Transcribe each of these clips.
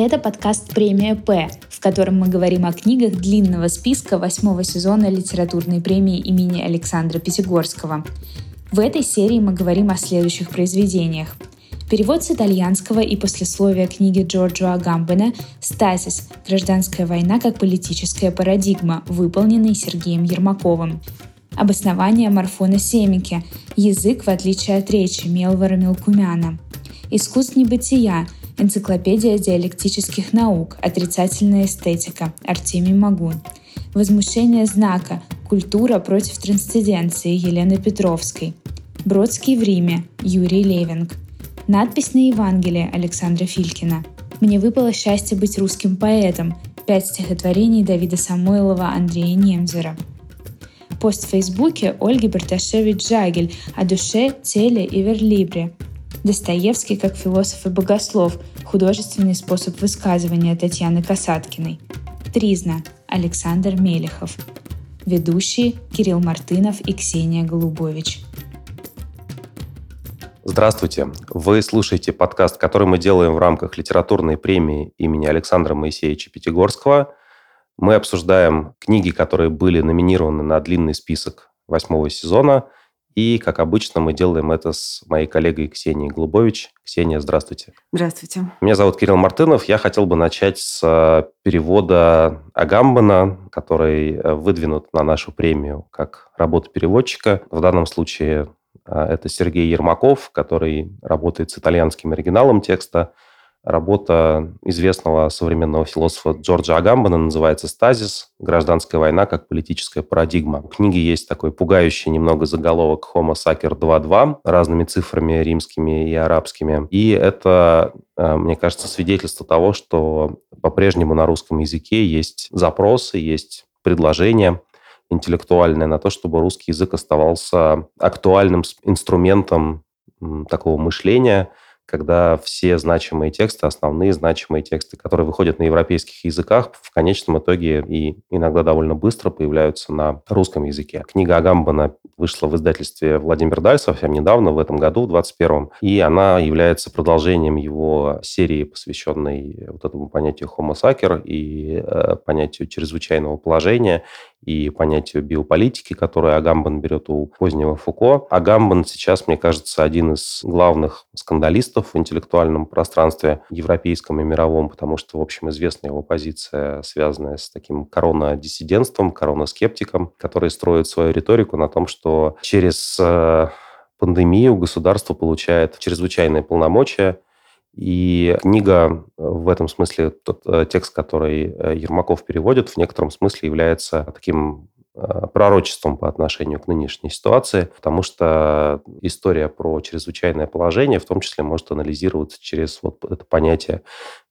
Это подкаст «Премия П», в котором мы говорим о книгах длинного списка восьмого сезона литературной премии имени Александра Пятигорского. В этой серии мы говорим о следующих произведениях. Перевод с итальянского и послесловия книги Джорджо Агамбена «Стазис. Гражданская война как политическая парадигма», выполненный Сергеем Ермаковым. Обоснование Марфона Семики. Язык, в отличие от речи, Мелвара Мелкумяна. Искусств небытия. Энциклопедия диалектических наук. Отрицательная эстетика. Артемий Магун. Возмущение знака. Культура против трансценденции Елены Петровской. Бродский в Риме. Юрий Левинг. Надпись на Евангелие Александра Филькина. Мне выпало счастье быть русским поэтом. Пять стихотворений Давида Самойлова, Андрея Немзера. Пост в Фейсбуке Ольги Берташевич-Жагель о душе, теле и верлибре. Достоевский как философ и богослов. Художественный способ высказывания Татьяны Касаткиной. Тризна. Александр Мелехов. Ведущие Кирилл Мартынов и Ксения Голубович. Здравствуйте. Вы слушаете подкаст, который мы делаем в рамках литературной премии имени Александра Моисеевича Пятигорского. Мы обсуждаем книги, которые были номинированы на длинный список восьмого сезона – и, как обычно, мы делаем это с моей коллегой Ксенией Глубович. Ксения, здравствуйте. Здравствуйте. Меня зовут Кирилл Мартынов. Я хотел бы начать с э, перевода Агамбана, который э, выдвинут на нашу премию как работа переводчика. В данном случае э, это Сергей Ермаков, который работает с итальянским оригиналом текста – Работа известного современного философа Джорджа Агамбана называется «Стазис. Гражданская война как политическая парадигма». В книге есть такой пугающий немного заголовок «Homo Sacer 2.2» разными цифрами римскими и арабскими. И это, э, мне кажется, свидетельство того, что по-прежнему на русском языке есть запросы, есть предложения интеллектуальные на то, чтобы русский язык оставался актуальным инструментом такого мышления – когда все значимые тексты, основные значимые тексты, которые выходят на европейских языках, в конечном итоге и иногда довольно быстро появляются на русском языке. Книга Агамбана вышла в издательстве Владимир Даль совсем недавно, в этом году, в 21-м, и она является продолжением его серии, посвященной вот этому понятию homo sacer и э, понятию чрезвычайного положения и понятию биополитики, которое Агамбан берет у позднего Фуко. Агамбан сейчас, мне кажется, один из главных скандалистов в интеллектуальном пространстве европейском и мировом, потому что, в общем, известна его позиция, связанная с таким корона-диссидентством, корона-скептиком, который строит свою риторику на том, что через э, пандемию государство получает чрезвычайные полномочия, и книга э, в этом смысле, тот э, текст, который э, Ермаков переводит, в некотором смысле является таким пророчеством по отношению к нынешней ситуации, потому что история про чрезвычайное положение в том числе может анализироваться через вот это понятие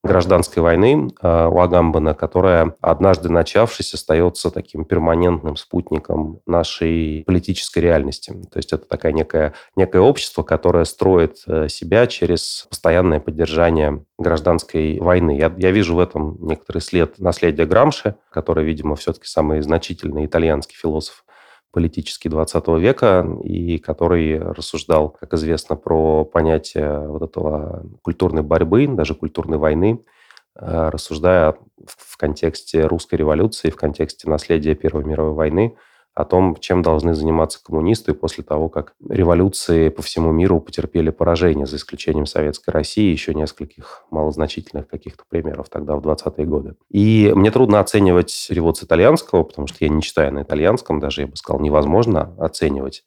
гражданской войны э, у Агамбана, которая, однажды начавшись, остается таким перманентным спутником нашей политической реальности. То есть это такая некая, некое общество, которое строит э, себя через постоянное поддержание гражданской войны. Я, я вижу в этом некоторый след наследия Грамши, который, видимо, все-таки самый значительный итальянский философ политический 20 века, и который рассуждал, как известно, про понятие вот этого культурной борьбы, даже культурной войны, э, рассуждая в контексте русской революции, в контексте наследия Первой мировой войны, о том, чем должны заниматься коммунисты после того, как революции по всему миру потерпели поражение, за исключением Советской России и еще нескольких малозначительных каких-то примеров тогда, в 20-е годы. И мне трудно оценивать перевод с итальянского, потому что я не читаю на итальянском, даже, я бы сказал, невозможно оценивать.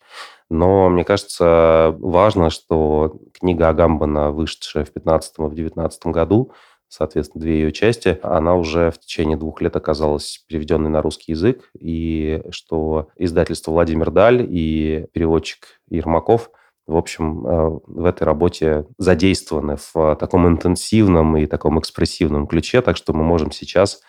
Но мне кажется, важно, что книга Агамбана, вышедшая в 15 и в 19 году, соответственно, две ее части, она уже в течение двух лет оказалась переведенной на русский язык, и что издательство «Владимир Даль» и переводчик Ермаков в общем, э, в этой работе задействованы в таком интенсивном и таком экспрессивном ключе, так что мы можем сейчас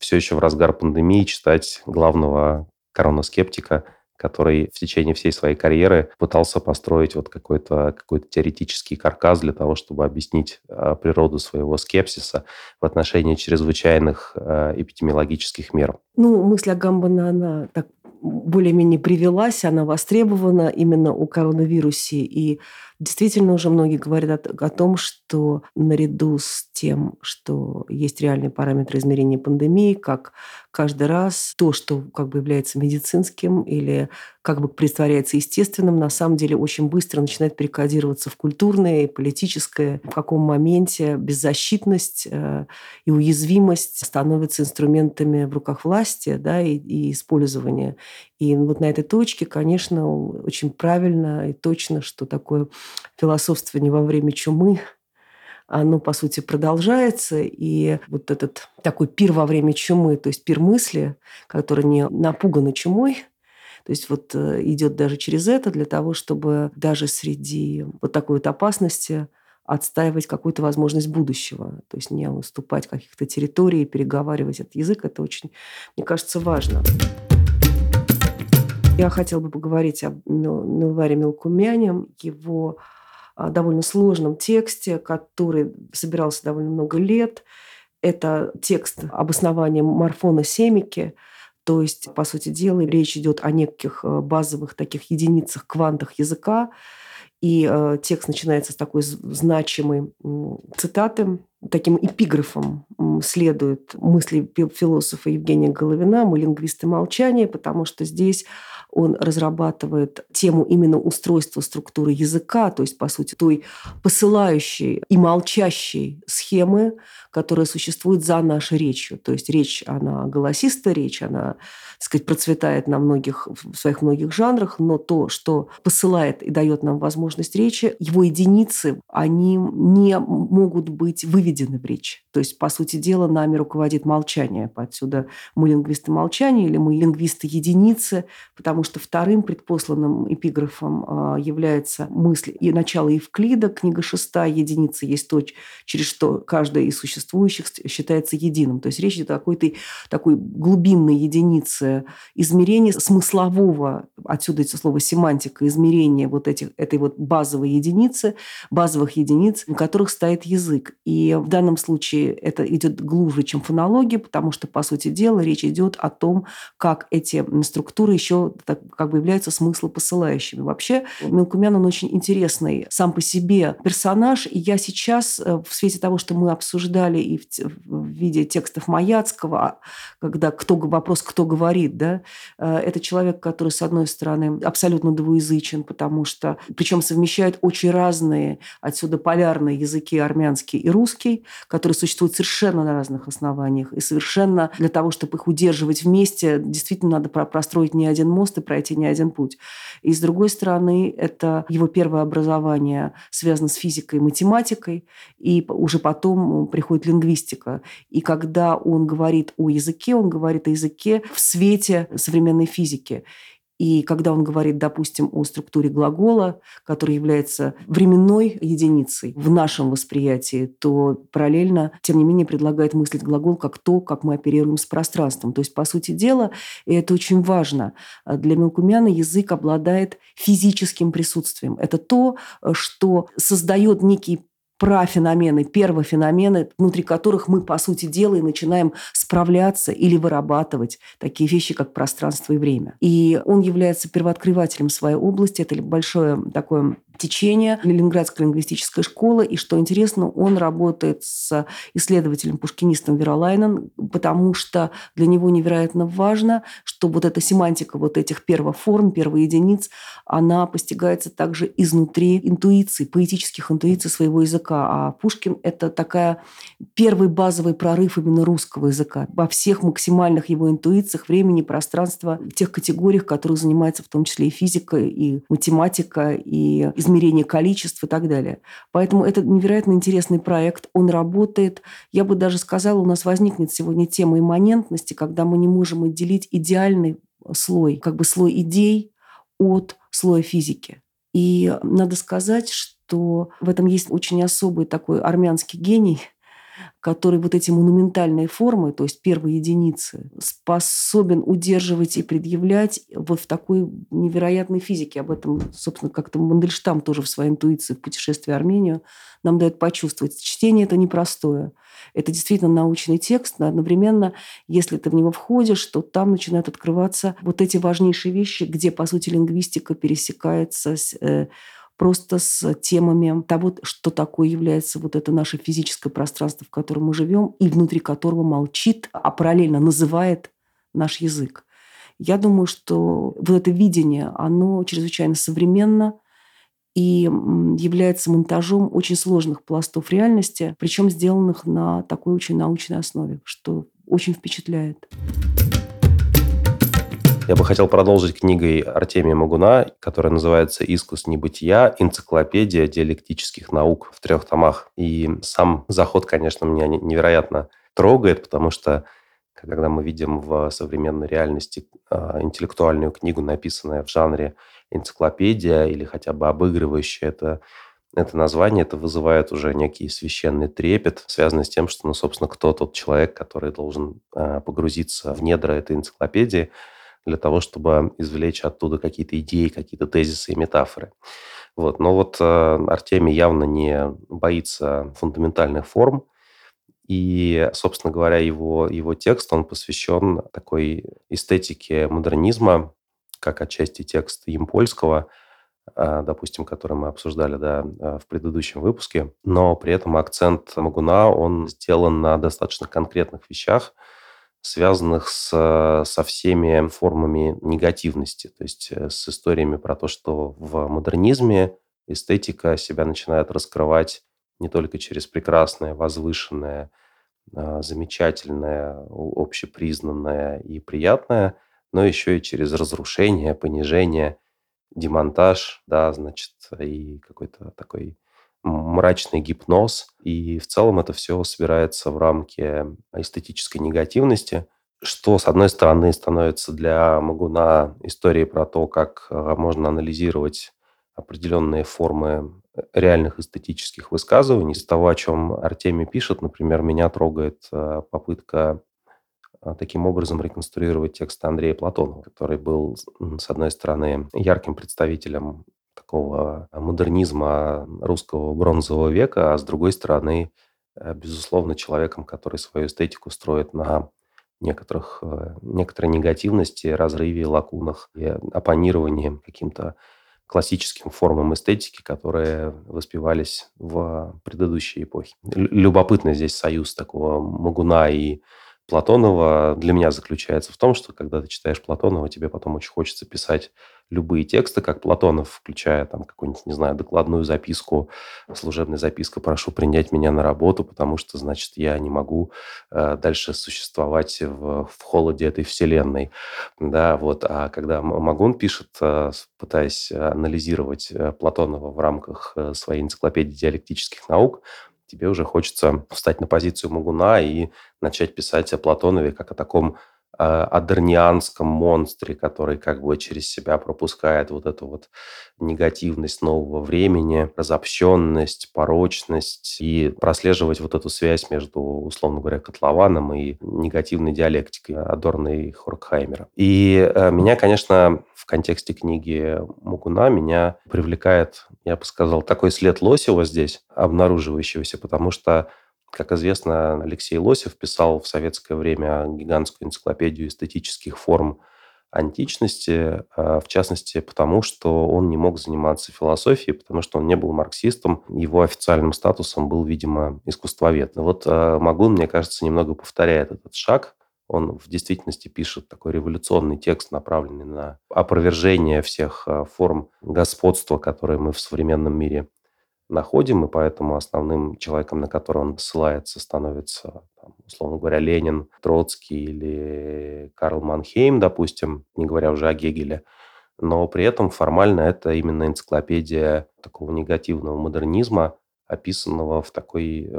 все еще в разгар пандемии читать главного коронаскептика который в течение всей своей карьеры пытался построить вот какой-то какой теоретический каркас для того, чтобы объяснить э, природу своего скепсиса в отношении чрезвычайных э, эпидемиологических мер. Ну, мысль о Гамбана, она так более-менее привелась, она востребована именно у коронавирусе. И действительно уже многие говорят о, о том, что наряду с тем, что есть реальные параметры измерения пандемии, как каждый раз то, что как бы является медицинским или как бы притворяется естественным, на самом деле очень быстро начинает перекодироваться в культурное и политическое. В каком моменте беззащитность э, и уязвимость становятся инструментами в руках власти да, и, и использования. И вот на этой точке, конечно, очень правильно и точно, что такое философствование во время чумы оно, по сути, продолжается. И вот этот такой пир во время чумы, то есть пир мысли, который не напуганы чумой, то есть вот э, идет даже через это для того, чтобы даже среди вот такой вот опасности отстаивать какую-то возможность будущего. То есть не уступать каких-то территорий, переговаривать этот язык. Это очень, мне кажется, важно. Я хотела бы поговорить о Милваре Мелкумяне, его а, довольно сложном тексте, который собирался довольно много лет. Это текст обоснования Марфона Семики, то есть, по сути дела, речь идет о неких э, базовых таких единицах, квантах языка, и э, текст начинается с такой значимой цитаты. Таким эпиграфом следует мысли философа Евгения Головина «Мы лингвисты молчания», потому что здесь он разрабатывает тему именно устройства структуры языка, то есть, по сути, той посылающей и молчащей схемы, которая существует за нашей речью. То есть речь, она голосистая речь, она, так сказать, процветает на многих, в своих многих жанрах, но то, что посылает и дает нам возможность речи, его единицы, они не могут быть выведены в речь. То есть, по сути дела, нами руководит молчание. Отсюда мы лингвисты молчания или мы лингвисты единицы, потому что вторым предпосланным эпиграфом а, является мысль и начало Евклида, книга шестая, единица есть то, через что каждая из существующих считается единым. То есть речь идет о какой-то такой глубинной единице измерения смыслового, отсюда это слово семантика, измерения вот этих, этой вот базовой единицы, базовых единиц, на которых стоит язык. И в данном случае это идет глубже, чем фонология, потому что, по сути дела, речь идет о том, как эти структуры еще так, как бы являются смыслопосылающими. Вообще, Мелкумян, он очень интересный сам по себе персонаж, и я сейчас э, в свете того, что мы обсуждали и в, в виде текстов Маяцкого, а, когда кто, вопрос «кто говорит», да, э, это человек, который, с одной стороны, абсолютно двуязычен, потому что, причем совмещает очень разные, отсюда полярные языки армянский и русский, которые существуют совершенно на разных основаниях, и совершенно для того, чтобы их удерживать вместе, действительно надо простроить не один мост и пройти не один путь. И с другой стороны, это его первое образование связано с физикой и математикой, и уже потом приходит лингвистика. И когда он говорит о языке, он говорит о языке в свете современной физики. И когда он говорит, допустим, о структуре глагола, который является временной единицей в нашем восприятии, то параллельно, тем не менее, предлагает мыслить глагол как то, как мы оперируем с пространством. То есть, по сути дела, и это очень важно, для Мелкумяна язык обладает физическим присутствием. Это то, что создает некий профеномены, первофеномены, внутри которых мы, по сути дела, и начинаем справляться или вырабатывать такие вещи, как пространство и время. И он является первооткрывателем своей области. Это большое такое течение Ленинградской лингвистической школы. И что интересно, он работает с исследователем, пушкинистом Веролайнен, потому что для него невероятно важно, что вот эта семантика вот этих первоформ, первоединиц, она постигается также изнутри интуиции, поэтических интуиций своего языка. А Пушкин – это такая первый базовый прорыв именно русского языка во всех максимальных его интуициях времени, пространства, тех категориях, которые занимается в том числе и физика, и математика, и измерение количеств и так далее. Поэтому это невероятно интересный проект. Он работает. Я бы даже сказала, у нас возникнет сегодня тема имманентности, когда мы не можем отделить идеальный слой, как бы слой идей от слоя физики. И надо сказать, что в этом есть очень особый такой армянский гений, который вот эти монументальные формы, то есть первые единицы, способен удерживать и предъявлять вот в такой невероятной физике. Об этом, собственно, как-то Мандельштам тоже в своей интуиции в «Путешествии в Армению» нам дает почувствовать. Чтение это непростое. Это действительно научный текст, но одновременно, если ты в него входишь, то там начинают открываться вот эти важнейшие вещи, где, по сути, лингвистика пересекается с э, просто с темами того, что такое является вот это наше физическое пространство, в котором мы живем, и внутри которого молчит, а параллельно называет наш язык. Я думаю, что вот это видение, оно чрезвычайно современно и является монтажом очень сложных пластов реальности, причем сделанных на такой очень научной основе, что очень впечатляет. Я бы хотел продолжить книгой Артемия Магуна, которая называется «Искус небытия. Энциклопедия диалектических наук» в трех томах. И сам заход, конечно, меня невероятно трогает, потому что когда мы видим в современной реальности а, интеллектуальную книгу, написанную в жанре энциклопедия или хотя бы обыгрывающая это это название, это вызывает уже некий священный трепет, связанный с тем, что, ну, собственно, кто тот человек, который должен э, погрузиться в недра этой энциклопедии, для того, чтобы извлечь оттуда какие-то идеи, какие-то тезисы и метафоры. Вот. Но вот э, Артемий явно не боится фундаментальных форм, и, собственно говоря, его, его текст, он посвящен такой эстетике модернизма, как отчасти текст Емпольского, э, допустим, который мы обсуждали да, э, в предыдущем выпуске. Но при этом акцент Магуна, он сделан на достаточно конкретных вещах, связанных с, со всеми формами негативности, то есть э, с историями про то, что в модернизме эстетика себя начинает раскрывать не только через прекрасное, возвышенное, а, замечательное, общепризнанное и приятное, но еще и через разрушение, понижение, демонтаж, да, значит, и какой-то такой мрачный гипноз. И в целом это все собирается в рамки эстетической негативности, что, с одной стороны, становится для Магуна историей про то, как э, можно анализировать определенные формы реальных эстетических высказываний. Из того, о чем Артемий пишет, например, меня трогает э, попытка э, таким образом реконструировать текст Андрея Платонова, который был, с одной стороны, ярким представителем такого модернизма русского бронзового века, а с другой стороны, э, безусловно, человеком, который свою эстетику строит на некоторых, э, некоторой негативности, разрыве, лакунах и оппонировании каким-то классическим формам эстетики, которые воспевались в предыдущей эпохе. Любопытный здесь союз такого Магуна и Платонова для меня заключается в том, что когда ты читаешь Платонова, тебе потом очень хочется писать любые тексты, как Платонов, включая там какую-нибудь, не знаю, докладную записку, служебная записка «Прошу принять меня на работу, потому что, значит, я не могу э, дальше существовать в, в холоде этой вселенной». Да, вот. А когда Магун пишет, э, пытаясь анализировать э, Платонова в рамках э, своей энциклопедии диалектических наук, тебе уже хочется встать на позицию Магуна и начать писать о Платонове как о таком адернианском монстре, который как бы через себя пропускает вот эту вот негативность нового времени, разобщенность, порочность и прослеживать вот эту связь между, условно говоря, котлованом и негативной диалектикой Адорна и Хоркхаймера. И э, меня, конечно, в контексте книги Мугуна меня привлекает, я бы сказал, такой след Лосева здесь, обнаруживающегося, потому что как известно, Алексей Лосев писал в советское время гигантскую энциклопедию эстетических форм античности, а, в частности, потому что он не мог заниматься философией, потому что он не был марксистом. Его официальным статусом был, видимо, искусствовед. Вот а, Магун, мне кажется, немного повторяет этот шаг. Он в действительности пишет такой революционный текст, направленный на опровержение всех а, форм господства, которые мы в современном мире находим, и поэтому основным человеком, на которого он ссылается, становится, там, условно говоря, Ленин, Троцкий или Карл Манхейм, допустим, не говоря уже о Гегеле. Но при этом формально это именно энциклопедия такого негативного модернизма, описанного в такой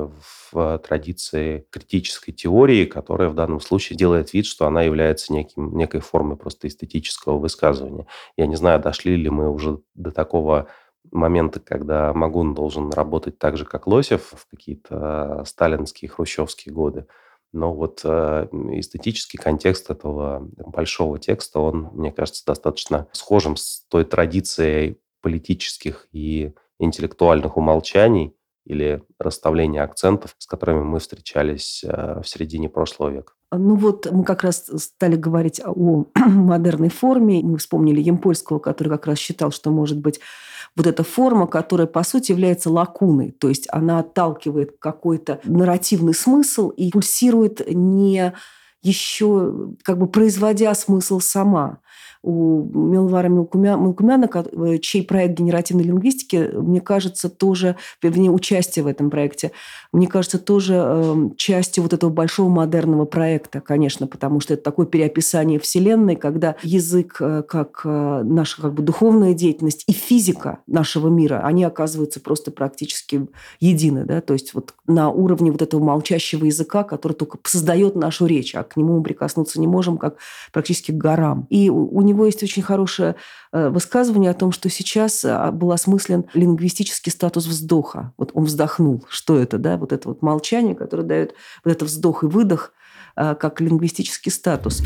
в традиции критической теории, которая в данном случае делает вид, что она является неким, некой формой просто эстетического высказывания. Я не знаю, дошли ли мы уже до такого моменты, когда Магун должен работать так же, как Лосев в какие-то сталинские, хрущевские годы. Но вот э, эстетический контекст этого большого текста, он, мне кажется, достаточно схожим с той традицией политических и интеллектуальных умолчаний или расставления акцентов, с которыми мы встречались э, в середине прошлого века. Ну вот мы как раз стали говорить о модерной форме. Мы вспомнили Емпольского, который как раз считал, что может быть вот эта форма, которая по сути является лакуной. То есть она отталкивает какой-то нарративный смысл и пульсирует не еще как бы производя смысл сама у Милвара Милкумяна, э, чей проект генеративной лингвистики, мне кажется, тоже, вернее, участие в этом проекте, мне кажется, тоже эм, частью вот этого большого модерного проекта, конечно, потому что это такое переописание Вселенной, когда язык э, как э, наша как бы духовная деятельность и физика нашего мира, они оказываются просто практически едины, да, то есть вот на уровне вот этого молчащего языка, который только создает нашу речь, а к нему мы прикоснуться не можем, как практически к горам. И у него него есть очень хорошее э, высказывание о том, что сейчас э, был осмыслен лингвистический статус вздоха. Вот он вздохнул. Что это, да? Вот это вот молчание, которое дает вот это вздох и выдох э, как лингвистический статус.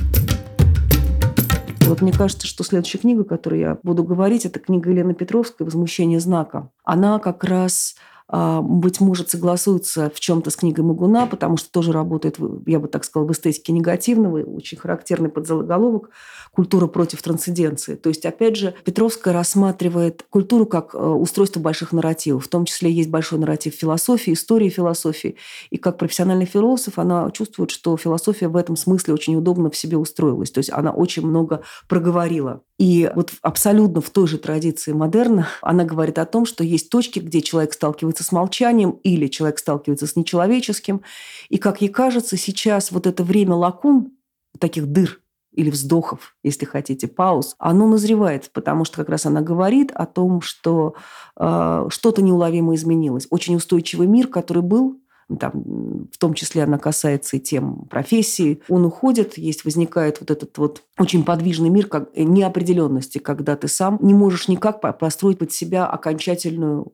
Вот мне кажется, что следующая книга, которую я буду говорить, это книга Елены Петровской «Возмущение знака». Она как раз а, быть может, согласуется в чем-то с книгой Магуна, потому что тоже работает, я бы так сказала, в эстетике негативного, очень характерный подзаголовок «Культура против трансценденции». То есть, опять же, Петровская рассматривает культуру как э, устройство больших нарративов. В том числе есть большой нарратив философии, истории философии. И как профессиональный философ она чувствует, что философия в этом смысле очень удобно в себе устроилась. То есть она очень много проговорила. И вот абсолютно в той же традиции модерна она говорит о том, что есть точки, где человек сталкивается с молчанием или человек сталкивается с нечеловеческим. И, как ей кажется, сейчас вот это время лакун, таких дыр, или вздохов, если хотите, пауз, оно назревает, потому что как раз она говорит о том, что э, что-то неуловимо изменилось. Очень устойчивый мир, который был, там, в том числе она касается и тем профессии, он уходит, есть, возникает вот этот вот очень подвижный мир как неопределенности, когда ты сам не можешь никак построить под себя окончательную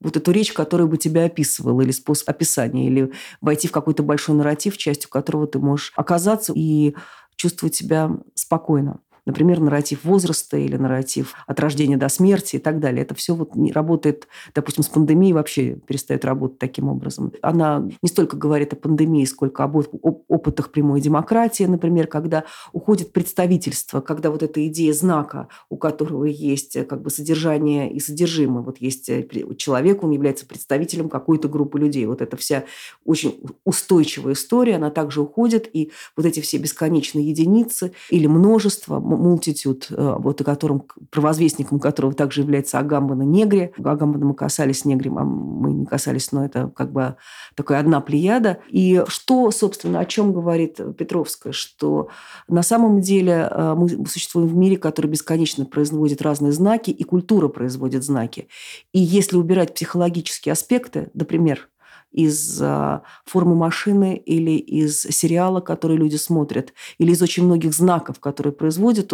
вот эту речь, которая бы тебя описывала, или способ описания, или войти в какой-то большой нарратив, частью которого ты можешь оказаться и чувствовать себя спокойно. Например, нарратив возраста или нарратив от рождения до смерти и так далее. Это все вот не работает, допустим, с пандемией вообще перестает работать таким образом. Она не столько говорит о пандемии, сколько об опытах прямой демократии, например, когда уходит представительство, когда вот эта идея знака, у которого есть э, как бы содержание и содержимое. Вот есть э, человек, он является представителем какой-то группы людей. Вот эта вся очень устойчивая история, она также уходит, и вот эти все бесконечные единицы или множество мультитюд, э, вот о котором, провозвестником которого также является Агамбана Негри. Агамбана мы касались Негри, а мы не касались, но это как бы такая одна плеяда. И что, собственно, о чем говорит Петровская, что на самом деле э, мы существуем в мире, который бесконечно производит разные знаки, и культура производит знаки. И если убирать психологические аспекты, например, из а, формы машины или из сериала, который люди смотрят, или из очень многих знаков, которые производят,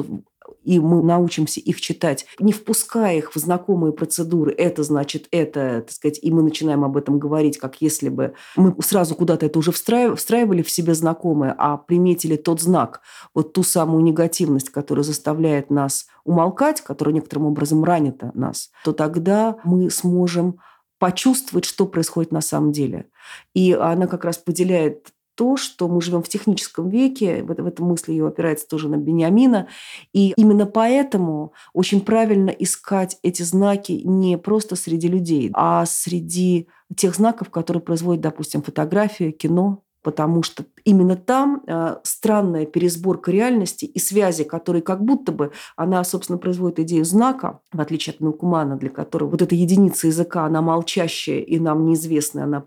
и мы научимся их читать, не впуская их в знакомые процедуры. Это значит это, так сказать, и мы начинаем об этом говорить, как если бы мы сразу куда-то это уже встраивали в себе знакомое, а приметили тот знак, вот ту самую негативность, которая заставляет нас умолкать, которая некоторым образом ранит нас, то тогда мы сможем почувствовать, что происходит на самом деле. И она как раз поделяет то, что мы живем в техническом веке, в, в этом мысли ее опирается тоже на Бениамина, и именно поэтому очень правильно искать эти знаки не просто среди людей, а среди тех знаков, которые производят, допустим, фотография, кино, потому что именно там э, странная пересборка реальности и связи, которые как будто бы она, собственно, производит идею знака, в отличие от Мелкумана, для которого вот эта единица языка, она молчащая и нам неизвестная, она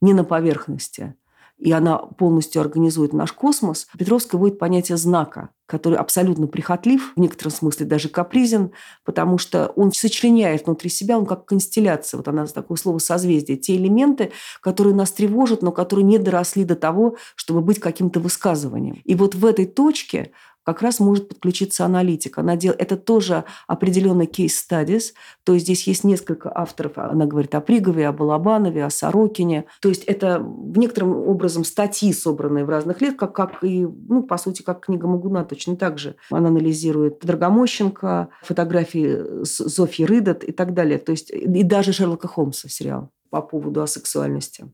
не на поверхности и она полностью организует наш космос, Петровская вводит понятие знака, который абсолютно прихотлив, в некотором смысле даже капризен, потому что он сочленяет внутри себя, он как констелляция, вот она такое слово созвездие, те элементы, которые нас тревожат, но которые не доросли до того, чтобы быть каким-то высказыванием. И вот в этой точке как раз может подключиться аналитик. Она дел... Это тоже определенный studies, то есть здесь есть несколько авторов. Она говорит о Пригове, о Балабанове, о Сорокине. То есть это в некотором образом статьи, собранные в разных лет, как, как и, ну, по сути, как книга Магуна, точно так же. Она анализирует Драгомощенко, фотографии Зофьи Рыдат и так далее. То есть и даже Шерлока Холмса сериал по поводу асексуальности.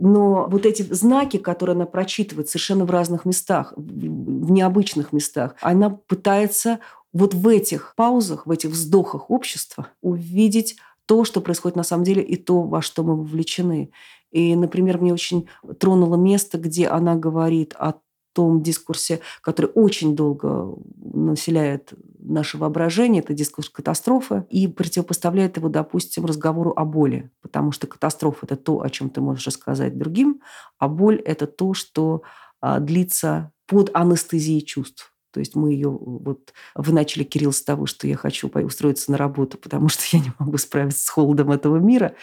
Но вот эти знаки, которые она прочитывает совершенно в разных местах, в необычных местах, она пытается вот в этих паузах, в этих вздохах общества увидеть то, что происходит на самом деле, и то, во что мы вовлечены. И, например, мне очень тронуло место, где она говорит о том дискурсе, который очень долго населяет наше воображение, это дискурс катастрофы, и противопоставляет его, допустим, разговору о боли, потому что катастрофа – это то, о чем ты можешь рассказать другим, а боль – это то, что а, длится под анестезией чувств. То есть мы ее... Вот вы начали, Кирилл, с того, что я хочу устроиться на работу, потому что я не могу справиться с холодом этого мира.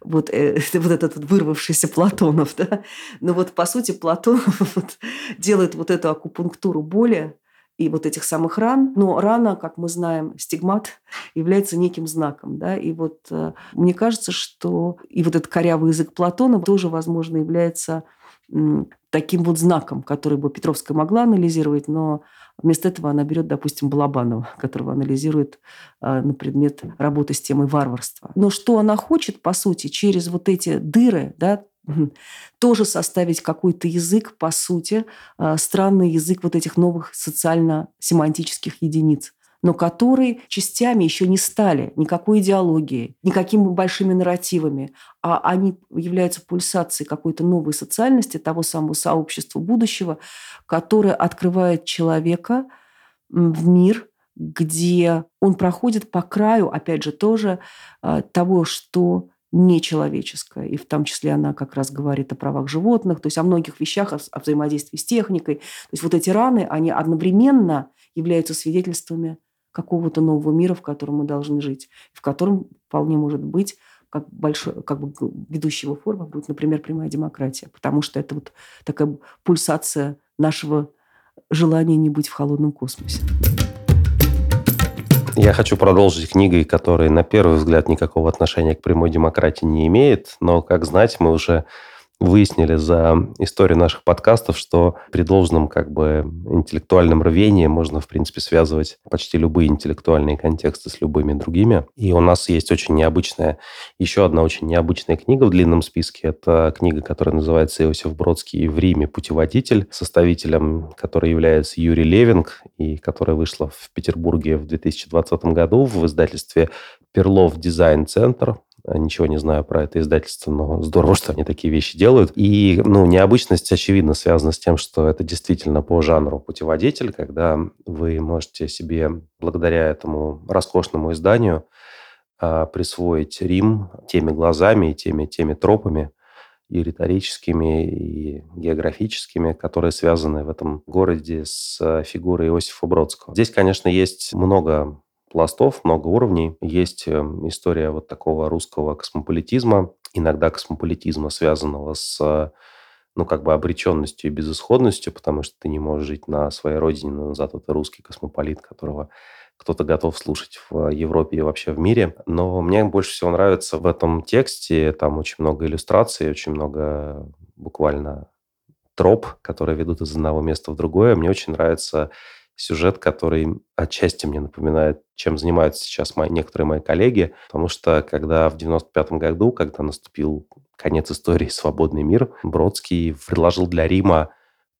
Вот, э, вот этот вырвавшийся Платонов. Да? Но вот, по сути, Платонов вот, делает вот эту акупунктуру боли, и вот этих самых ран. Но рана, как мы знаем, стигмат является неким знаком. Да? И вот э, мне кажется, что и вот этот корявый язык Платона тоже, возможно, является таким вот знаком, который бы Петровская могла анализировать, но вместо этого она берет, допустим, Балабанова, которого анализирует э, на предмет работы с темой варварства. Но что она хочет, по сути, через вот эти дыры, да, тоже составить какой-то язык, по сути, э, странный язык вот этих новых социально-семантических единиц но которые частями еще не стали никакой идеологией, никакими большими нарративами, а они являются пульсацией какой-то новой социальности, того самого сообщества будущего, которое открывает человека в мир, где он проходит по краю, опять же, тоже э, того, что нечеловеческое. И в том числе она как раз говорит о правах животных, то есть о многих вещах, о взаимодействии с техникой. То есть вот эти раны, они одновременно являются свидетельствами какого-то нового мира, в котором мы должны жить, в котором вполне может быть как, большой, как бы ведущей форма будет, например, прямая демократия, потому что это вот такая пульсация нашего желания не быть в холодном космосе. Я хочу продолжить книгой, которая на первый взгляд никакого отношения к прямой демократии не имеет, но, как знать, мы уже выяснили за историю наших подкастов, что при должном как бы интеллектуальном рвении можно, в принципе, связывать почти любые интеллектуальные контексты с любыми другими. И у нас есть очень необычная, еще одна очень необычная книга в длинном списке. Это книга, которая называется «Иосиф Бродский в Риме. Путеводитель», составителем которой является Юрий Левинг, и которая вышла в Петербурге в 2020 году в издательстве Перлов Дизайн Центр. Э, ничего не знаю про это издательство, но здорово, что они такие вещи делают. И, ну, необычность, очевидно, связана с тем, что это действительно по жанру путеводитель, когда вы можете себе, благодаря этому роскошному изданию, а, присвоить Рим теми глазами и теми, теми тропами, и риторическими, и географическими, которые связаны в этом городе с э, фигурой Иосифа Бродского. Здесь, конечно, есть много пластов, много уровней. Есть эм, история вот такого русского космополитизма, иногда космополитизма, связанного с ну, как бы обреченностью и безысходностью, потому что ты не можешь жить на своей родине, но назад это русский космополит, которого кто-то готов слушать в Европе и вообще в мире. Но мне больше всего нравится в этом тексте, там очень много иллюстраций, очень много буквально троп, которые ведут из одного места в другое. Мне очень нравится сюжет, который отчасти мне напоминает, чем занимаются сейчас мои, некоторые мои коллеги, потому что когда в 95 году, когда наступил конец истории «Свободный мир», Бродский предложил для Рима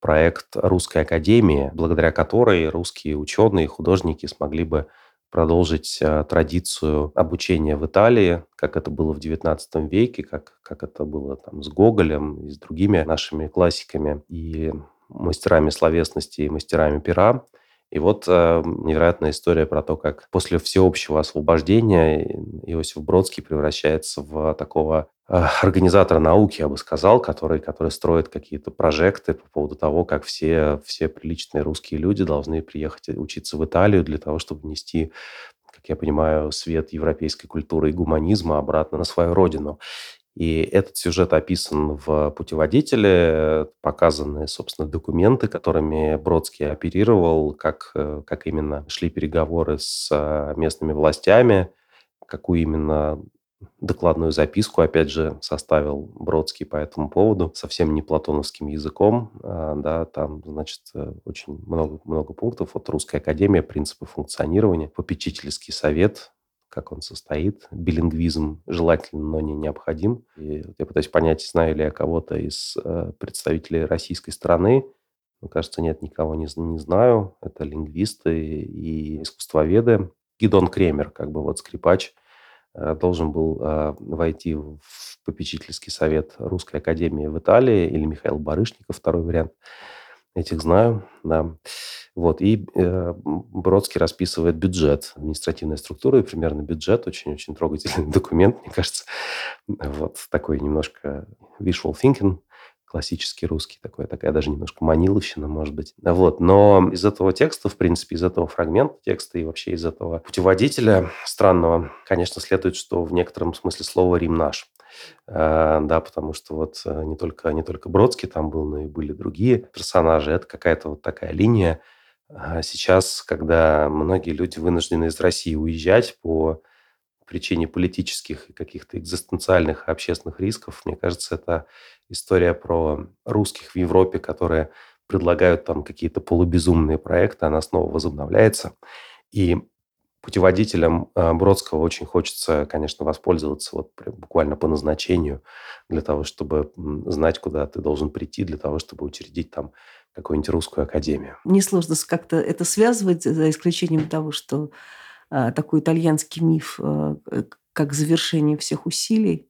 проект Русской Академии, благодаря которой русские ученые и художники смогли бы продолжить э, традицию обучения в Италии, как это было в XIX веке, как, как это было там с Гоголем и с другими нашими классиками и мастерами словесности и мастерами пера. И вот э, невероятная история про то, как после всеобщего освобождения Иосиф Бродский превращается в такого э, организатора науки, я бы сказал, который, который строит какие-то прожекты по поводу того, как все, все приличные русские люди должны приехать учиться в Италию для того, чтобы нести как я понимаю, свет европейской культуры и гуманизма обратно на свою родину. И этот сюжет описан в путеводителе, показаны, собственно, документы, которыми Бродский оперировал, как, э, как именно шли переговоры с э, местными властями, какую именно докладную записку, опять же, составил Бродский по этому поводу, совсем не платоновским языком, а, да, там, значит, э, очень много, много пунктов. Вот Русская Академия, принципы функционирования, попечительский совет, как он состоит. Билингвизм желательно, но не необходим. И я пытаюсь понять, знаю ли я кого-то из э, представителей российской страны. Мне кажется, нет, никого не, не знаю. Это лингвисты и искусствоведы. Гидон Кремер, как бы вот скрипач, э, должен был э, войти в попечительский совет Русской Академии в Италии, или Михаил Барышников, второй вариант. Этих знаю, да. Вот. И э, Бродский расписывает бюджет, административная структура и примерно бюджет. Очень-очень трогательный документ, мне кажется. Вот такой немножко visual thinking классический русский такой, такая даже немножко маниловщина, может быть. Вот. Но из этого текста, в принципе, из этого фрагмента текста и вообще из этого путеводителя странного, конечно, следует, что в некотором смысле слово «Рим наш». Э, да, потому что вот э, не только, не только Бродский там был, но и были другие персонажи. Это какая-то вот такая линия. А сейчас, когда многие люди вынуждены из России уезжать по причине политических и каких-то экзистенциальных общественных рисков, мне кажется, это история про русских в Европе, которые предлагают там какие-то полубезумные проекты, она снова возобновляется. И путеводителем э, Бродского очень хочется, конечно, воспользоваться вот буквально по назначению для того, чтобы знать, куда ты должен прийти, для того, чтобы учредить там какую-нибудь русскую академию. Мне сложно как-то это связывать, за исключением того, что такой итальянский миф, а, как завершение всех усилий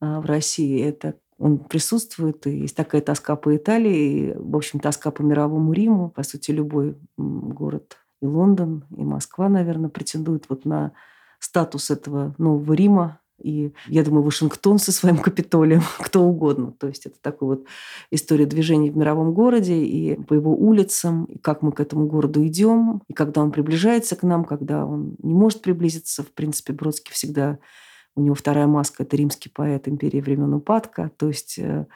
а, в России, это он присутствует, и есть такая тоска по Италии, и, в общем, тоска по мировому Риму. По сути, любой город и Лондон, и Москва, наверное, претендуют вот на статус этого нового Рима. И, я думаю, Вашингтон со своим Капитолием, кто угодно. То есть это такая вот история движения в мировом городе и по его улицам, и как мы к этому городу идем, и когда он приближается к нам, когда он не может приблизиться. В принципе, Бродский всегда... У него вторая маска – это римский поэт империи времен упадка. То есть э,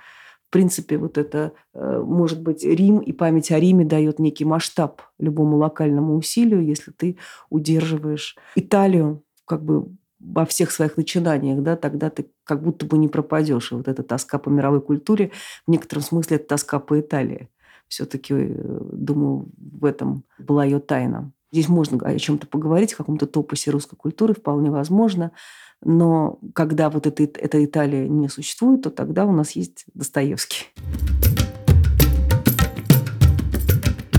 принципе, вот это, э, может быть, Рим и память о Риме дает некий масштаб любому локальному усилию, если ты удерживаешь Италию как бы во всех своих начинаниях, да, тогда ты как будто бы не пропадешь. И вот эта тоска по мировой культуре, в некотором смысле это тоска по Италии. Все-таки, э, думаю, в этом была ее тайна. Здесь можно о чем-то поговорить, о каком-то топосе русской культуры, вполне возможно. Но когда вот эта, эта Италия не существует, то тогда у нас есть Достоевский.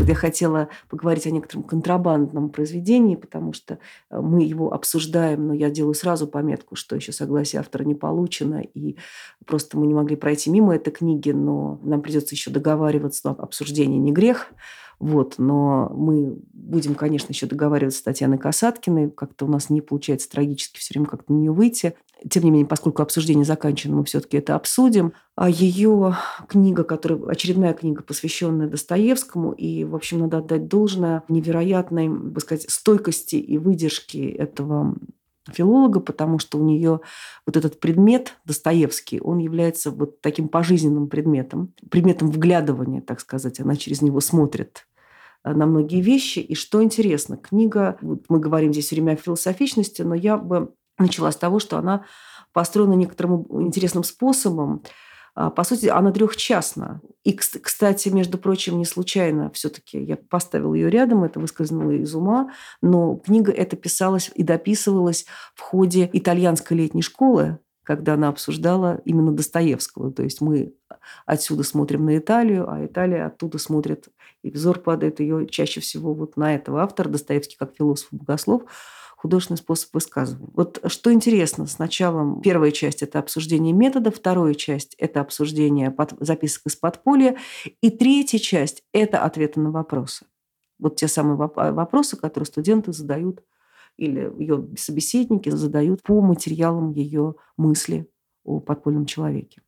Я хотела поговорить о некотором контрабандном произведении, потому что э, мы его обсуждаем, но я делаю сразу пометку, что еще согласие автора не получено, и просто мы не могли пройти мимо этой книги, но нам придется еще договариваться, обсуждение не грех. Вот, но мы будем, конечно, еще договариваться с Татьяной Касаткиной. Как-то у нас не получается трагически все время как-то на нее выйти. Тем не менее, поскольку обсуждение заканчено, мы все-таки это обсудим. А ее книга, которая очередная книга, посвященная Достоевскому, и, в общем, надо отдать должное невероятной, бы сказать, стойкости и выдержки этого филолога, потому что у нее вот этот предмет Достоевский, он является вот таким пожизненным предметом, предметом вглядывания, так сказать. Она через него смотрит э, на многие вещи. И что интересно, книга, вот мы говорим здесь все время о философичности, но я бы начала с того, что она построена некоторым интересным способом. А, по сути, она трехчастна. И, кстати, между прочим, не случайно все-таки я поставила ее рядом, это выскользнуло из ума, но книга эта писалась и дописывалась в ходе итальянской летней школы, когда она обсуждала именно Достоевского. То есть мы отсюда смотрим на Италию, а Италия оттуда смотрит, и взор падает ее чаще всего вот на этого автора, Достоевский как философ и богослов, художественный способ высказывания. Вот что интересно, сначала первая часть – это обсуждение метода, вторая часть – это обсуждение под, записок из подполья, и третья часть – это ответы на вопросы. Вот те самые вопросы, которые студенты задают или ее собеседники задают по материалам ее мысли о подпольном человеке.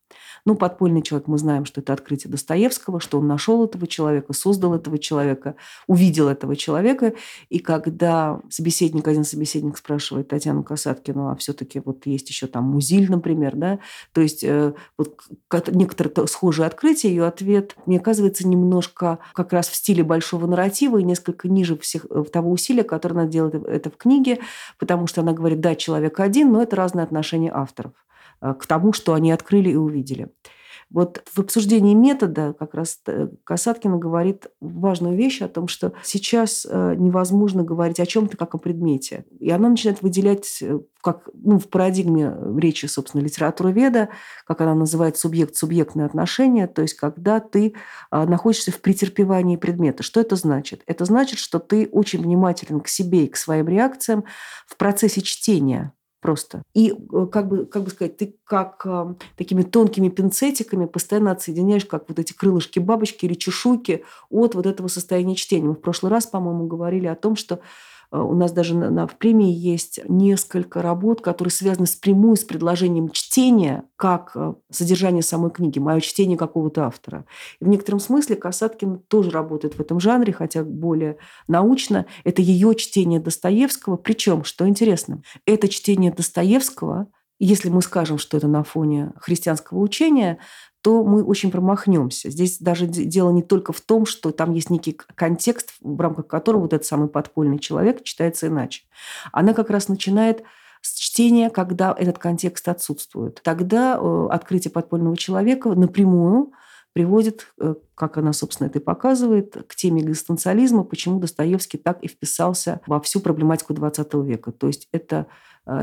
Ну, подпольный человек, мы знаем, что это открытие Достоевского, что он нашел этого человека, создал этого человека, увидел этого человека. И когда собеседник, один собеседник спрашивает Татьяну Касаткину, а все-таки вот есть еще там Музиль, например, да, то есть э, вот некоторые схожие открытия, ее ответ, мне оказывается, немножко как раз в стиле большого нарратива и несколько ниже всех э, того усилия, которое она делает это в книге, потому что она говорит, да, человек один, но это разные отношения авторов. Э, к тому, что они открыли и увидели. Вот в обсуждении метода как раз э, Касаткина говорит важную вещь о том, что сейчас э, невозможно говорить о чем-то как о предмете. И она начинает выделять как, ну, в парадигме речи, собственно, литературы веда, как она называет субъект-субъектные отношения, то есть когда ты находишься в претерпевании предмета. Что это значит? Это значит, что ты очень внимателен к себе и к своим реакциям в процессе чтения просто. И, э, как бы, как бы сказать, ты как э, такими тонкими пинцетиками постоянно отсоединяешь, как вот эти крылышки бабочки или чешуйки от вот этого состояния чтения. Мы в прошлый раз, по-моему, говорили о том, что у нас даже на, на, в премии есть несколько работ, которые связаны с прямую с предложением чтения как э, содержание самой книги, мое чтение какого-то автора. И в некотором смысле Касаткин тоже работает в этом жанре, хотя более научно. Это ее чтение Достоевского. Причем, что интересно, это чтение Достоевского если мы скажем, что это на фоне христианского учения, то мы очень промахнемся. Здесь даже дело не только в том, что там есть некий контекст, в рамках которого вот этот самый подпольный человек читается иначе. Она как раз начинает с чтения, когда этот контекст отсутствует. Тогда э, открытие подпольного человека напрямую приводит, э, как она, собственно, это и показывает, к теме экзистенциализма, почему Достоевский так и вписался во всю проблематику XX века. То есть это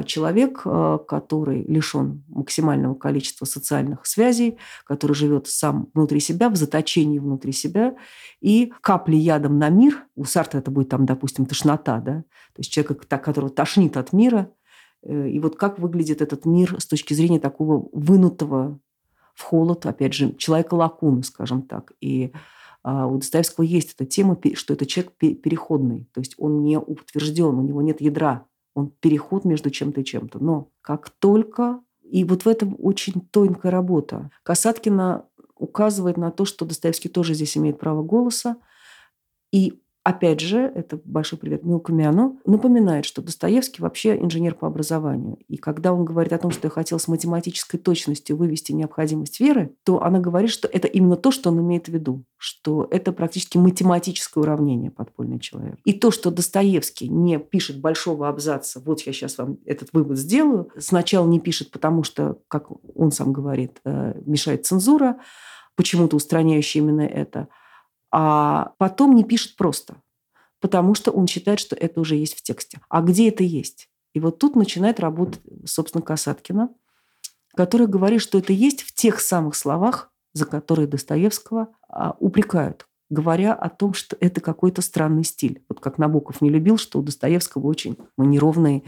человек, э, который лишен максимального количества социальных связей, который живет сам внутри себя, в заточении внутри себя, и капли ядом на мир, у Сарта это будет там, допустим, тошнота, да, то есть человек, которого тошнит от мира, э, и вот как выглядит этот мир с точки зрения такого вынутого в холод, опять же, человека лакуны, скажем так. И а, у Достоевского есть эта тема, что это человек переходный, то есть он не утвержден, у него нет ядра, он переход между чем-то и чем-то. Но как только... И вот в этом очень тонкая работа. Касаткина указывает на то, что Достоевский тоже здесь имеет право голоса. И опять же, это большой привет Милкумяну, напоминает, что Достоевский вообще инженер по образованию. И когда он говорит о том, что я хотел с математической точностью вывести необходимость веры, то она говорит, что это именно то, что он имеет в виду, что это практически математическое уравнение подпольный человек. И то, что Достоевский не пишет большого абзаца, вот я сейчас вам этот вывод сделаю, сначала не пишет, потому что, как он сам говорит, э, мешает цензура, почему-то устраняющая именно это – а потом не пишет просто, потому что он считает, что это уже есть в тексте. А где это есть? И вот тут начинает работать, собственно, Касаткина, который говорит, что это есть в тех самых словах, за которые Достоевского а, упрекают, говоря о том, что это какой-то странный стиль. Вот как Набоков не любил, что у Достоевского очень манеровный,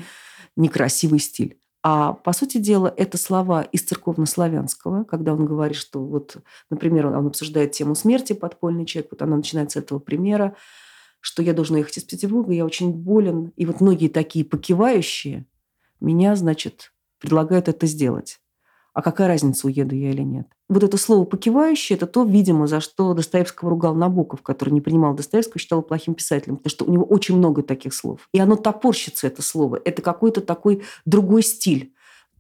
некрасивый стиль. А по сути дела, это слова из церковнославянского, когда он говорит, что вот, например, он, обсуждает тему смерти, подпольный человек, вот она начинается с этого примера, что я должен ехать из Петербурга, я очень болен. И вот многие такие покивающие меня, значит, предлагают это сделать а какая разница, уеду я или нет. Вот это слово «покивающий» – это то, видимо, за что Достоевского ругал Набоков, который не принимал Достоевского, считал его плохим писателем, потому что у него очень много таких слов. И оно топорщится, это слово. Это какой-то такой другой стиль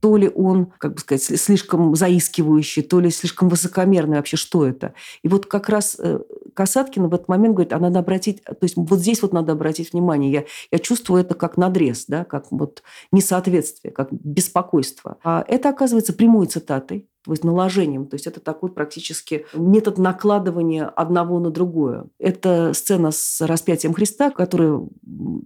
то ли он, как бы сказать, слишком заискивающий, то ли слишком высокомерный вообще, что это. И вот как раз э, Касаткина в этот момент говорит, а надо обратить, то есть вот здесь вот надо обратить внимание. Я, я чувствую это как надрез, да, как вот несоответствие, как беспокойство. А это оказывается прямой цитатой то есть наложением. То есть это такой практически метод накладывания одного на другое. Это сцена с распятием Христа, которая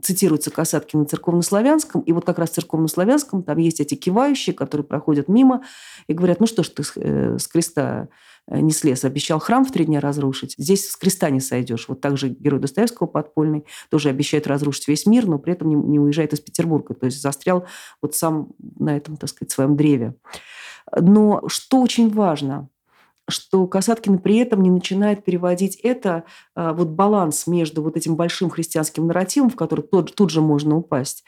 цитируется Касаткиным на церковнославянском. И вот как раз в церковнославянском там есть эти кивающие, которые проходят мимо и говорят, ну что ж ты с э, креста э, не слез, обещал храм в три дня разрушить. Здесь с креста не сойдешь. Вот так же герой Достоевского подпольный тоже обещает разрушить весь мир, но при этом не, не уезжает из Петербурга. То есть застрял вот сам на этом, так сказать, своем древе. Но что очень важно, что Касаткин при этом не начинает переводить это, а, вот баланс между вот этим большим христианским нарративом, в который тут, тут же можно упасть,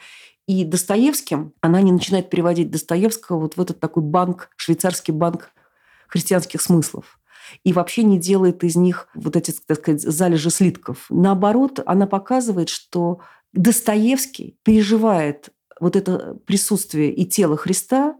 и Достоевским, она не начинает переводить Достоевского вот в этот такой банк, швейцарский банк христианских смыслов и вообще не делает из них вот эти, так сказать, залежи слитков. Наоборот, она показывает, что Достоевский переживает вот это присутствие и тело Христа –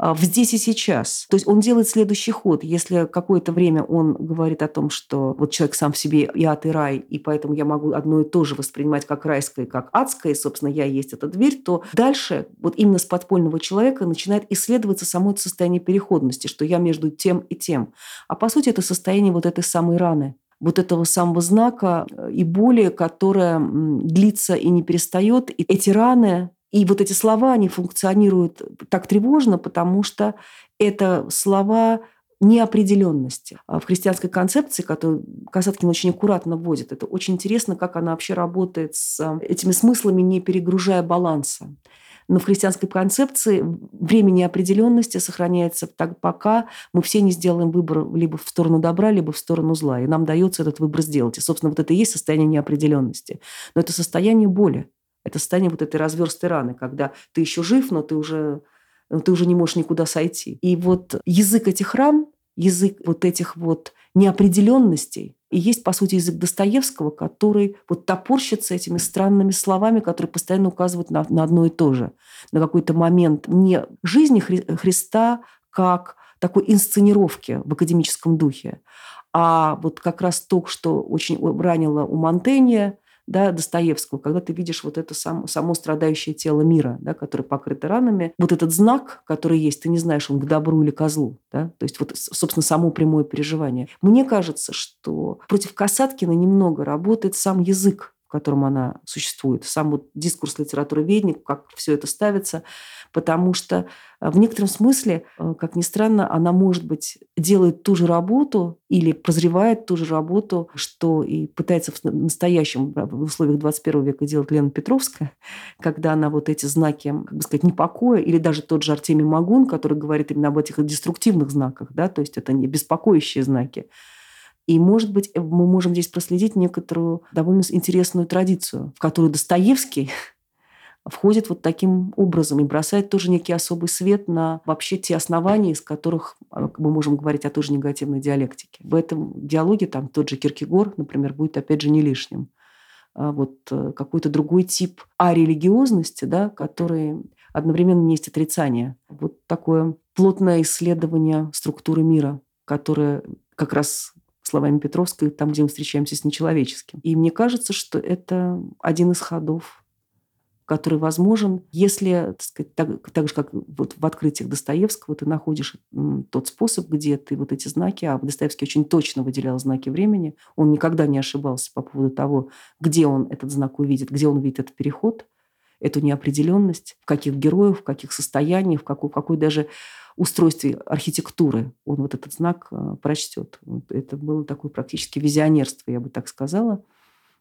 в здесь и сейчас. То есть он делает следующий ход. Если какое-то время он говорит о том, что вот человек сам в себе и ад, и рай, и поэтому я могу одно и то же воспринимать как райское, как адское, и, собственно, я есть эта дверь, то дальше вот именно с подпольного человека начинает исследоваться само это состояние переходности, что я между тем и тем. А по сути это состояние вот этой самой раны вот этого самого знака и боли, которая длится и не перестает. И эти раны и вот эти слова, они функционируют так тревожно, потому что это слова неопределенности. А в христианской концепции, которую Касаткин очень аккуратно вводит, это очень интересно, как она вообще работает с этими смыслами, не перегружая баланса. Но в христианской концепции время неопределенности сохраняется так, пока мы все не сделаем выбор либо в сторону добра, либо в сторону зла. И нам дается этот выбор сделать. И, собственно, вот это и есть состояние неопределенности. Но это состояние боли. Это состояние вот этой разверстой раны, когда ты еще жив, но ты уже, но ты уже не можешь никуда сойти. И вот язык этих ран, язык вот этих вот неопределенностей, и есть, по сути, язык Достоевского, который вот топорщится этими странными словами, которые постоянно указывают на, на одно и то же, на какой-то момент не жизни Хри Христа как такой инсценировки в академическом духе, а вот как раз то, что очень ранило у Монтенья, да, Достоевского, когда ты видишь вот это сам, само страдающее тело мира, да, которое покрыто ранами, вот этот знак, который есть, ты не знаешь, он к добру или козлу. Да? То есть вот, собственно, само прямое переживание. Мне кажется, что против Касаткина немного работает сам язык, в котором она существует, сам вот дискурс литературы ведник, как все это ставится – потому что э, в некотором смысле, э, как ни странно, она, может быть, делает ту же работу или прозревает ту же работу, что и пытается в настоящем, в условиях 21 века делать Лена Петровская, когда она вот эти знаки, как бы сказать, непокоя, или даже тот же Артемий Магун, который говорит именно об этих деструктивных знаках, да, то есть это не беспокоящие знаки, и, может быть, э, мы можем здесь проследить некоторую довольно интересную традицию, в которую Достоевский входит вот таким образом и бросает тоже некий особый свет на вообще те основания, из которых а, мы можем говорить о той же негативной диалектике. В этом диалоге там тот же Киркегор, например, будет опять же не лишним. А вот э, какой-то другой тип арелигиозности, да, который одновременно не есть отрицание. Вот такое плотное исследование структуры мира, которое как раз словами Петровской, там, где мы встречаемся с нечеловеческим. И мне кажется, что это один из ходов который возможен, если, так, сказать, так, так же, как вот в открытиях Достоевского, ты находишь тот способ, где ты вот эти знаки, а Достоевский очень точно выделял знаки времени, он никогда не ошибался по поводу того, где он этот знак увидит, где он увидит этот переход, эту неопределенность, в каких героях, в каких состояниях, в какой, в какой даже устройстве архитектуры он вот этот знак э, прочтет. Вот это было такое практически визионерство, я бы так сказала.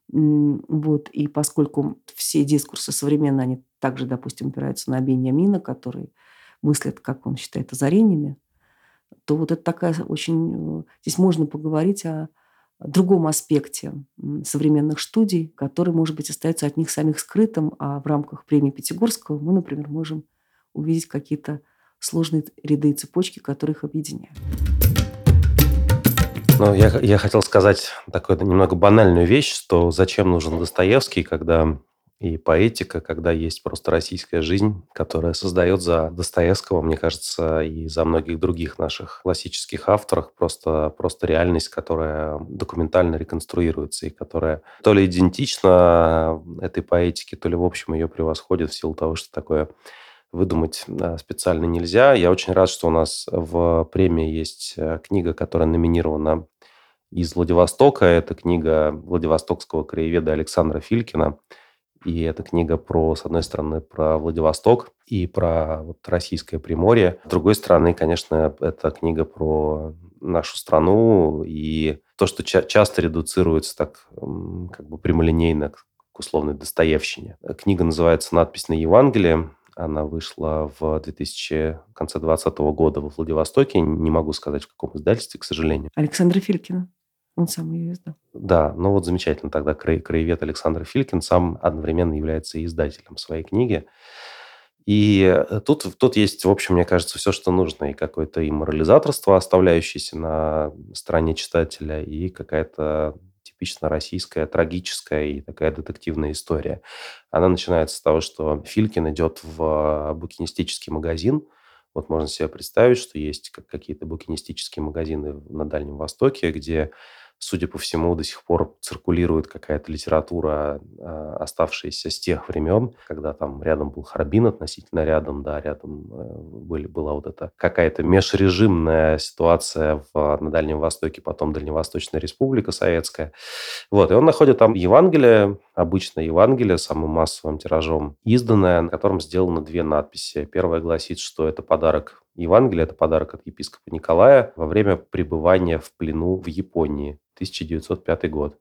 Вот. И поскольку все дискурсы современные, они также, допустим, опираются на Беньямина, который мыслит, как он считает, озарениями, то вот это такая очень... Э, здесь можно поговорить о другом аспекте современных студий, который, может быть, остается от них самих скрытым, а в рамках премии Пятигорского мы, например, можем увидеть какие-то сложные ряды и цепочки, которые их объединяют. Ну, я, я хотел сказать такую немного банальную вещь, что зачем нужен Достоевский, когда и поэтика, когда есть просто российская жизнь, которая создает за Достоевского, мне кажется, и за многих других наших классических авторов просто, просто реальность, которая документально реконструируется и которая то ли идентична этой поэтике, то ли, в общем, ее превосходит в силу того, что такое выдумать специально нельзя. Я очень рад, что у нас в премии есть э, книга, которая номинирована из Владивостока. Это книга Владивостокского краеведа Александра Филькина. И эта книга про, с одной стороны, про Владивосток и про вот, российское Приморье. С другой стороны, конечно, это книга про нашу страну и то, что ча- часто редуцируется так как бы прямолинейно к условной Достоевщине. Книга называется «Надпись на Евангелие». Она вышла в 2000, конце 2020 года во Владивостоке. Не могу сказать, в каком издательстве, к сожалению. Александра Филькина. Он сам ее издал. Да, ну вот замечательно. Тогда краевед Александр Филькин сам одновременно является и издателем своей книги. И тут, тут есть, в общем, мне кажется, все, что нужно. И какое-то и морализаторство, оставляющееся на стороне читателя, и какая-то типично российская, трагическая и такая детективная история. Она начинается с того, что Филькин идет в букинистический магазин. Вот можно себе представить, что есть какие-то букинистические магазины на Дальнем Востоке, где судя по всему, до сих пор циркулирует какая-то литература, а, оставшаяся с тех времен, когда там рядом был Харбин относительно рядом, да, рядом э, были, была вот эта какая-то межрежимная ситуация в, на Дальнем Востоке, потом Дальневосточная Республика Советская. Вот, и он находит там Евангелие, обычное Евангелие, самым массовым тиражом, изданное, на котором сделаны две надписи. Первая гласит, что это подарок Евангелие – это подарок от епископа Николая во время пребывания в плену в Японии, 1905 год.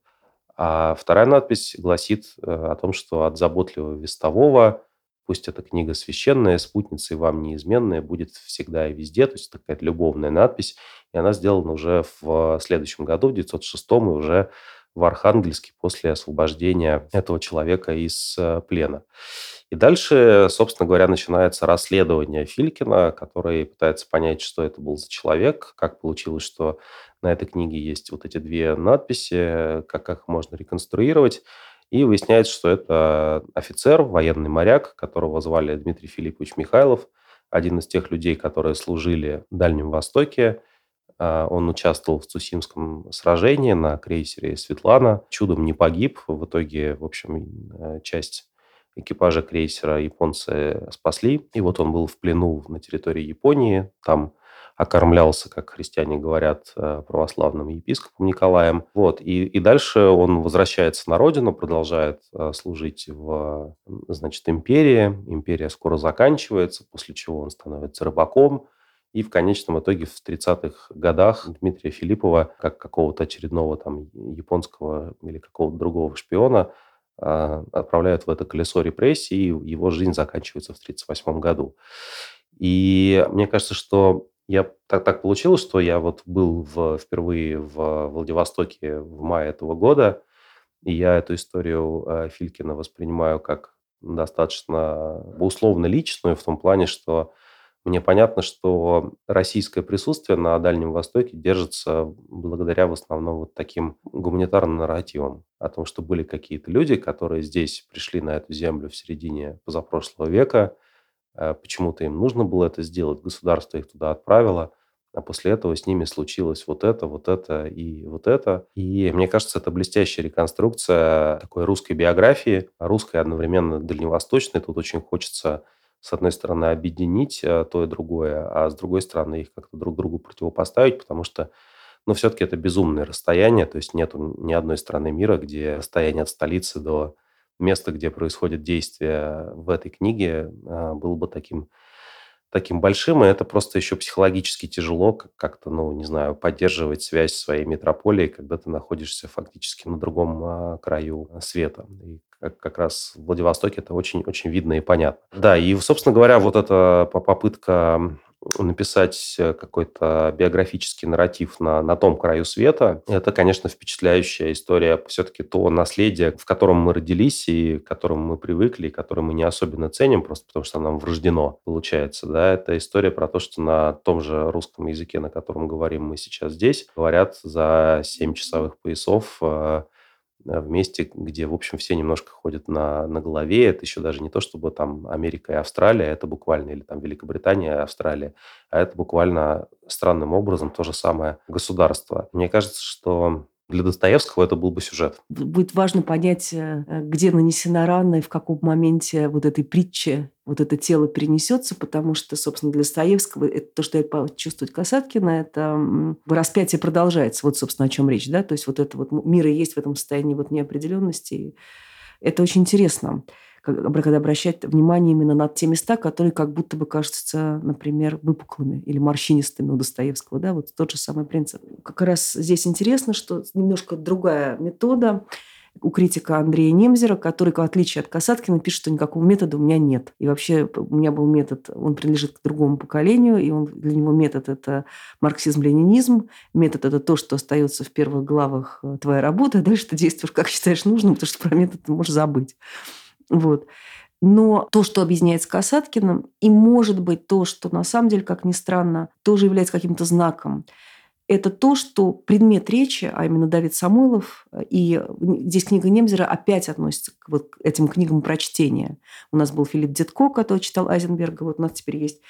А вторая надпись гласит э, о том, что от заботливого вестового пусть эта книга священная, спутницей вам неизменная, будет всегда и везде. То есть такая любовная надпись. И она сделана уже в следующем году, в 1906 и уже в Архангельске после освобождения этого человека из э, плена. И дальше, собственно говоря, начинается расследование Филькина, который пытается понять, что это был за человек, как получилось, что на этой книге есть вот эти две надписи, как, их можно реконструировать. И выясняется, что это офицер, военный моряк, которого звали Дмитрий Филиппович Михайлов, один из тех людей, которые служили в Дальнем Востоке. А, он участвовал в Цусимском сражении на крейсере «Светлана». Чудом не погиб. В итоге, в общем, э, часть экипажа крейсера японцы спасли. И вот он был в плену на территории Японии. Там окормлялся, как христиане говорят, э, православным епископом Николаем. Вот. И, и дальше он возвращается на родину, продолжает э, служить в значит, империи. Империя скоро заканчивается, после чего он становится рыбаком. И в конечном итоге в 30-х годах Дмитрия Филиппова, как какого-то очередного там японского или какого-то другого шпиона, а, отправляют в это колесо репрессий, и его жизнь заканчивается в 1938 году. И мне кажется, что я так, так получилось, что я вот был в, впервые в Владивостоке в мае этого года, и я эту историю э, Филькина воспринимаю как достаточно условно личную, в том плане, что мне понятно, что российское присутствие на Дальнем Востоке держится благодаря в основном вот таким гуманитарным нарративам о том, что были какие-то люди, которые здесь пришли на эту землю в середине позапрошлого века, почему-то им нужно было это сделать, государство их туда отправило, а после этого с ними случилось вот это, вот это и вот это. И мне кажется, это блестящая реконструкция такой русской биографии, русской одновременно дальневосточной. Тут очень хочется с одной стороны, объединить э, то и другое, а с другой стороны, их как-то друг другу противопоставить, потому что, ну, все-таки это безумное расстояние, то есть нет ни одной страны мира, где расстояние от столицы до места, где происходит действие в этой книге, э, было бы таким таким большим, и это просто еще психологически тяжело как-то, ну, не знаю, поддерживать связь с своей метрополией, когда ты находишься фактически на другом а, краю света. И как, как раз в Владивостоке это очень-очень видно и понятно. Да, и, собственно говоря, вот эта попытка написать э, какой-то биографический нарратив на, на том краю света, это, конечно, впечатляющая история. Все-таки то наследие, в котором мы родились и к которому мы привыкли, и которое мы не особенно ценим, просто потому что нам врождено, получается. Да? Это история про то, что на том же русском языке, на котором говорим мы сейчас здесь, говорят за 7 часовых поясов э, в месте, где, в общем, все немножко ходят на, на голове. Это еще даже не то, чтобы там Америка и Австралия, это буквально, или там Великобритания и Австралия, а это буквально странным образом то же самое государство. Мне кажется, что для Достоевского это был бы сюжет. Будет важно понять, э, где нанесена рана и в каком моменте вот этой притчи вот это тело перенесется, потому что, собственно, для Достоевского это то, что я чувствую Касаткина, это распятие продолжается. Вот, собственно, о чем речь, да? То есть вот это вот мир и есть в этом состоянии вот неопределенности. Это очень интересно обращать внимание именно на те места, которые как будто бы кажутся, например, выпуклыми или морщинистыми у Достоевского. Да? Вот тот же самый принцип. Как раз здесь интересно, что немножко другая метода у критика Андрея Немзера, который, в отличие от Касаткина, пишет, что никакого метода у меня нет. И вообще у меня был метод, он принадлежит к другому поколению, и он, для него метод – это марксизм-ленинизм, метод – это то, что остается в первых главах э, твоей работы, а дальше ты действуешь, как считаешь нужным, потому что про метод ты можешь забыть. Вот. Но то, что объединяет с Касаткиным, и может быть то, что на самом деле, как ни странно, тоже является каким-то знаком, это то, что предмет речи, а именно Давид Самойлов, и здесь книга Немзера опять относится к вот этим книгам прочтения. У нас был Филипп Детко, который читал Айзенберга, вот у нас теперь есть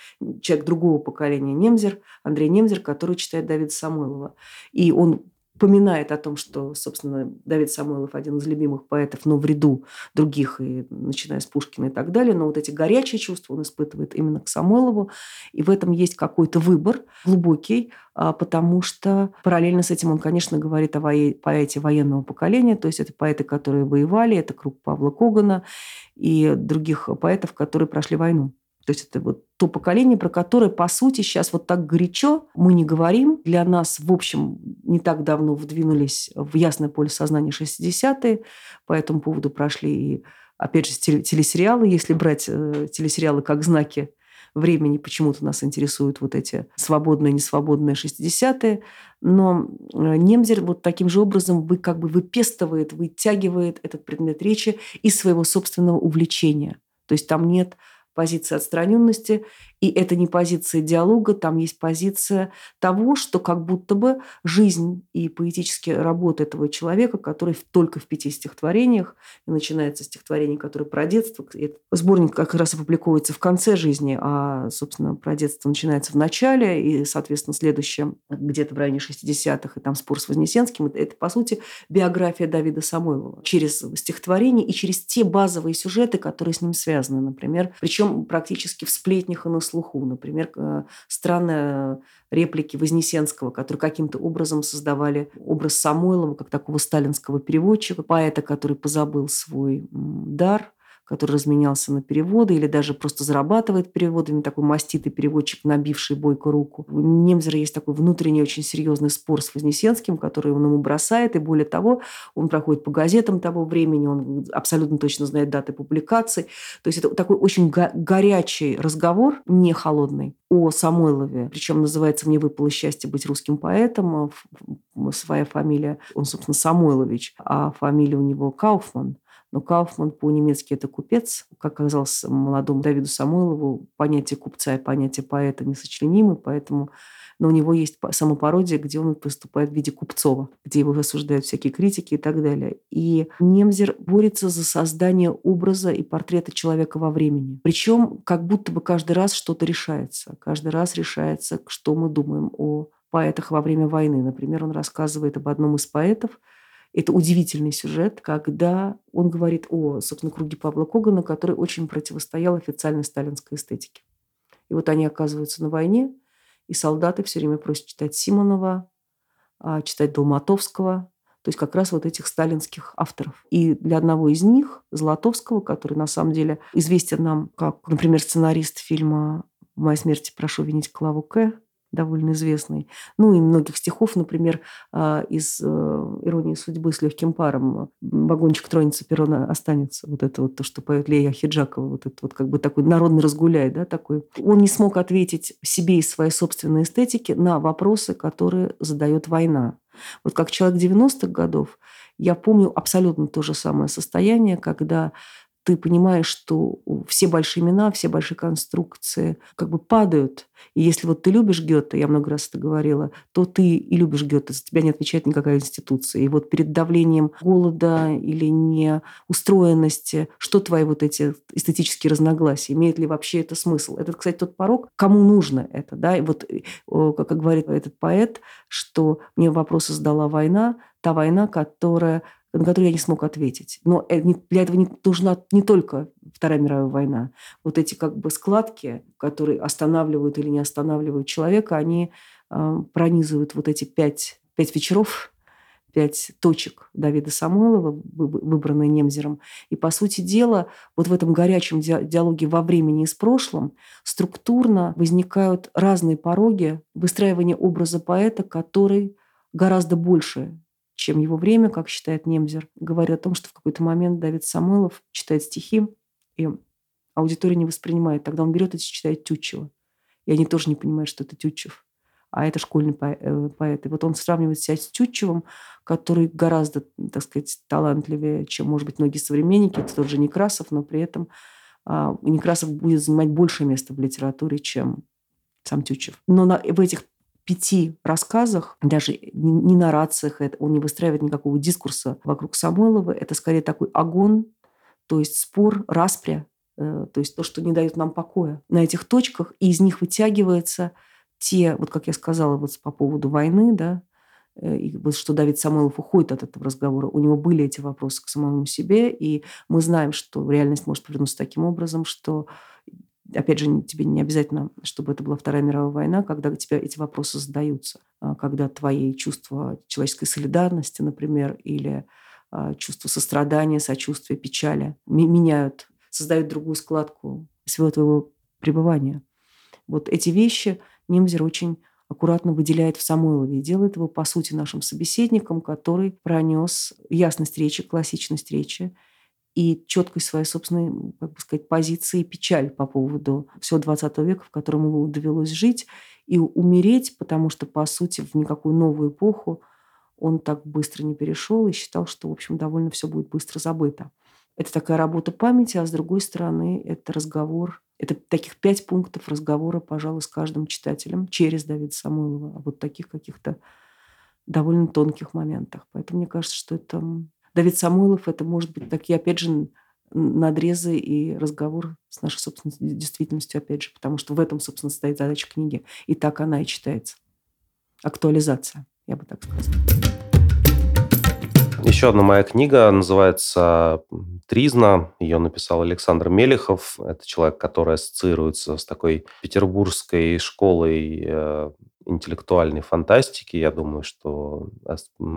человек другого поколения Немзер, Андрей Немзер, который читает Давида Самойлова. И он упоминает о том, что, собственно, Давид Самойлов один из любимых поэтов, но в ряду других, и начиная с Пушкина и так далее. Но вот эти горячие чувства он испытывает именно к Самойлову. И в этом есть какой-то выбор глубокий, а, потому что параллельно с этим он, конечно, говорит о поэте военного поколения, то есть это поэты, которые воевали, это круг Павла Когана и других поэтов, которые прошли войну. То есть это вот то поколение, про которое, по сути, сейчас вот так горячо мы не говорим. Для нас, в общем, не так давно вдвинулись в ясное поле сознания 60-е. По этому поводу прошли и, опять же, телесериалы. Если брать э, телесериалы как знаки времени, почему-то нас интересуют вот эти свободные, несвободные 60-е. Но э, Немзер вот таким же образом вы как бы выпестывает, вытягивает этот предмет речи из своего собственного увлечения. То есть там нет позиция отстраненности, и это не позиция диалога, там есть позиция того, что как будто бы жизнь и поэтические работы этого человека, который только в пяти стихотворениях, и начинается стихотворение, которое про детство, этот сборник как раз опубликовывается в конце жизни, а, собственно, про детство начинается в начале, и, соответственно, следующее где-то в районе 60-х, и там спор с Вознесенским, это, по сути, биография Давида Самойлова через стихотворение и через те базовые сюжеты, которые с ним связаны, например, причем практически в сплетнях и на слуху. Например, э, странные реплики Вознесенского, которые каким-то образом создавали образ Самойлова как такого сталинского переводчика, поэта, который позабыл свой дар – который разменялся на переводы или даже просто зарабатывает переводами, такой маститый переводчик, набивший бойко руку. У Немзера есть такой внутренний очень серьезный спор с Вознесенским, который он ему бросает, и более того, он проходит по газетам того времени, он абсолютно точно знает даты публикаций. То есть это такой очень го- горячий разговор, не холодный, о Самойлове. Причем называется «Мне выпало счастье быть русским поэтом». Своя фамилия, он, собственно, Самойлович, а фамилия у него Кауфман – но Кауфман по-немецки это купец. Как оказалось молодому Давиду Самойлову, понятие купца и понятие поэта несочленимы, поэтому но у него есть самопародия, где он выступает в виде Купцова, где его осуждают всякие критики и так далее. И Немзер борется за создание образа и портрета человека во времени. Причем как будто бы каждый раз что-то решается. Каждый раз решается, что мы думаем о поэтах во время войны. Например, он рассказывает об одном из поэтов, это удивительный сюжет, когда он говорит о, собственно, круге Павла Когана, который очень противостоял официальной сталинской эстетике. И вот они оказываются на войне, и солдаты все время просят читать Симонова, а, читать Долматовского, то есть как раз вот этих сталинских авторов. И для одного из них, Золотовского, который на самом деле известен нам как, например, сценарист фильма «Моя смерти прошу винить Клаву К», довольно известный. Ну и многих стихов, например, а, из э, «Иронии судьбы» с легким паром «Вагончик тронется, перрон останется». Вот это вот то, что поет Лея Хиджакова. Вот это вот как бы такой народный разгуляй, да, такой. Он не смог ответить себе из своей собственной эстетики на вопросы, которые задает война. Вот как человек 90-х годов, я помню абсолютно то же самое состояние, когда ты понимаешь, что все большие имена, все большие конструкции как бы падают. И если вот ты любишь Гёте, я много раз это говорила, то ты и любишь Гёте, за тебя не отвечает никакая институция. И вот перед давлением голода или неустроенности, что твои вот эти эстетические разногласия, имеет ли вообще это смысл? Это, кстати, тот порог, кому нужно это, да? И вот, как говорит этот поэт, что мне вопросы задала война, та война, которая на который я не смог ответить. Но э, для этого не нужна не только Вторая мировая война. Вот эти как бы складки, которые останавливают или не останавливают человека, они э, пронизывают вот эти пять, пять вечеров, пять точек Давида Самойлова, выбранные Немзером. И, по сути дела, вот в этом горячем диалоге во времени и с прошлым структурно возникают разные пороги выстраивания образа поэта, который гораздо больше, чем его время, как считает Немзер, говорит о том, что в какой-то момент Давид Самойлов читает стихи, и аудитория не воспринимает. Тогда он берет и читает Тютчева. И они тоже не понимают, что это Тютчев. А это школьный э, поэт. И вот он сравнивает себя с Тютчевым, который гораздо, так сказать, талантливее, чем, может быть, многие современники. Это тот же Некрасов, но при этом а, Некрасов будет занимать большее место в литературе, чем сам Тютчев. Но на, в этих пяти рассказах, даже не, нарациях, это, он не выстраивает никакого дискурса вокруг Самойлова. Это скорее такой огонь, то есть спор, распря, э, то есть то, что не дает нам покоя. На этих точках и из них вытягивается те, вот как я сказала вот по поводу войны, да, э, и вот что Давид Самойлов уходит от этого разговора. У него были эти вопросы к самому себе, и мы знаем, что реальность может повернуться таким образом, что опять же, тебе не обязательно, чтобы это была Вторая мировая война, когда тебе эти вопросы задаются, а, когда твои чувства человеческой солидарности, например, или а, чувство сострадания, сочувствия, печали меняют, создают другую складку всего твоего пребывания. Вот эти вещи Немзер очень аккуратно выделяет в Самойлове и делает его, по сути, нашим собеседником, который пронес ясность речи, классичность речи и четкость своей собственной, как бы сказать, позиции печаль по поводу всего 20 века, в котором ему довелось жить, и умереть, потому что, по сути, в никакую новую эпоху он так быстро не перешел и считал, что, в общем, довольно все будет быстро забыто. Это такая работа памяти, а с другой стороны, это разговор, это таких пять пунктов разговора, пожалуй, с каждым читателем через Давида Самойлова, о вот таких каких-то довольно тонких моментах. Поэтому мне кажется, что это Давид Самойлов – это, может быть, такие, опять же, надрезы и разговор с нашей собственной действительностью, опять же, потому что в этом, собственно, стоит задача книги. И так она и читается. Актуализация, я бы так сказала. Еще одна моя книга называется «Тризна». Ее написал Александр Мелехов. Это человек, который ассоциируется с такой петербургской школой э, интеллектуальной фантастики. Я думаю, что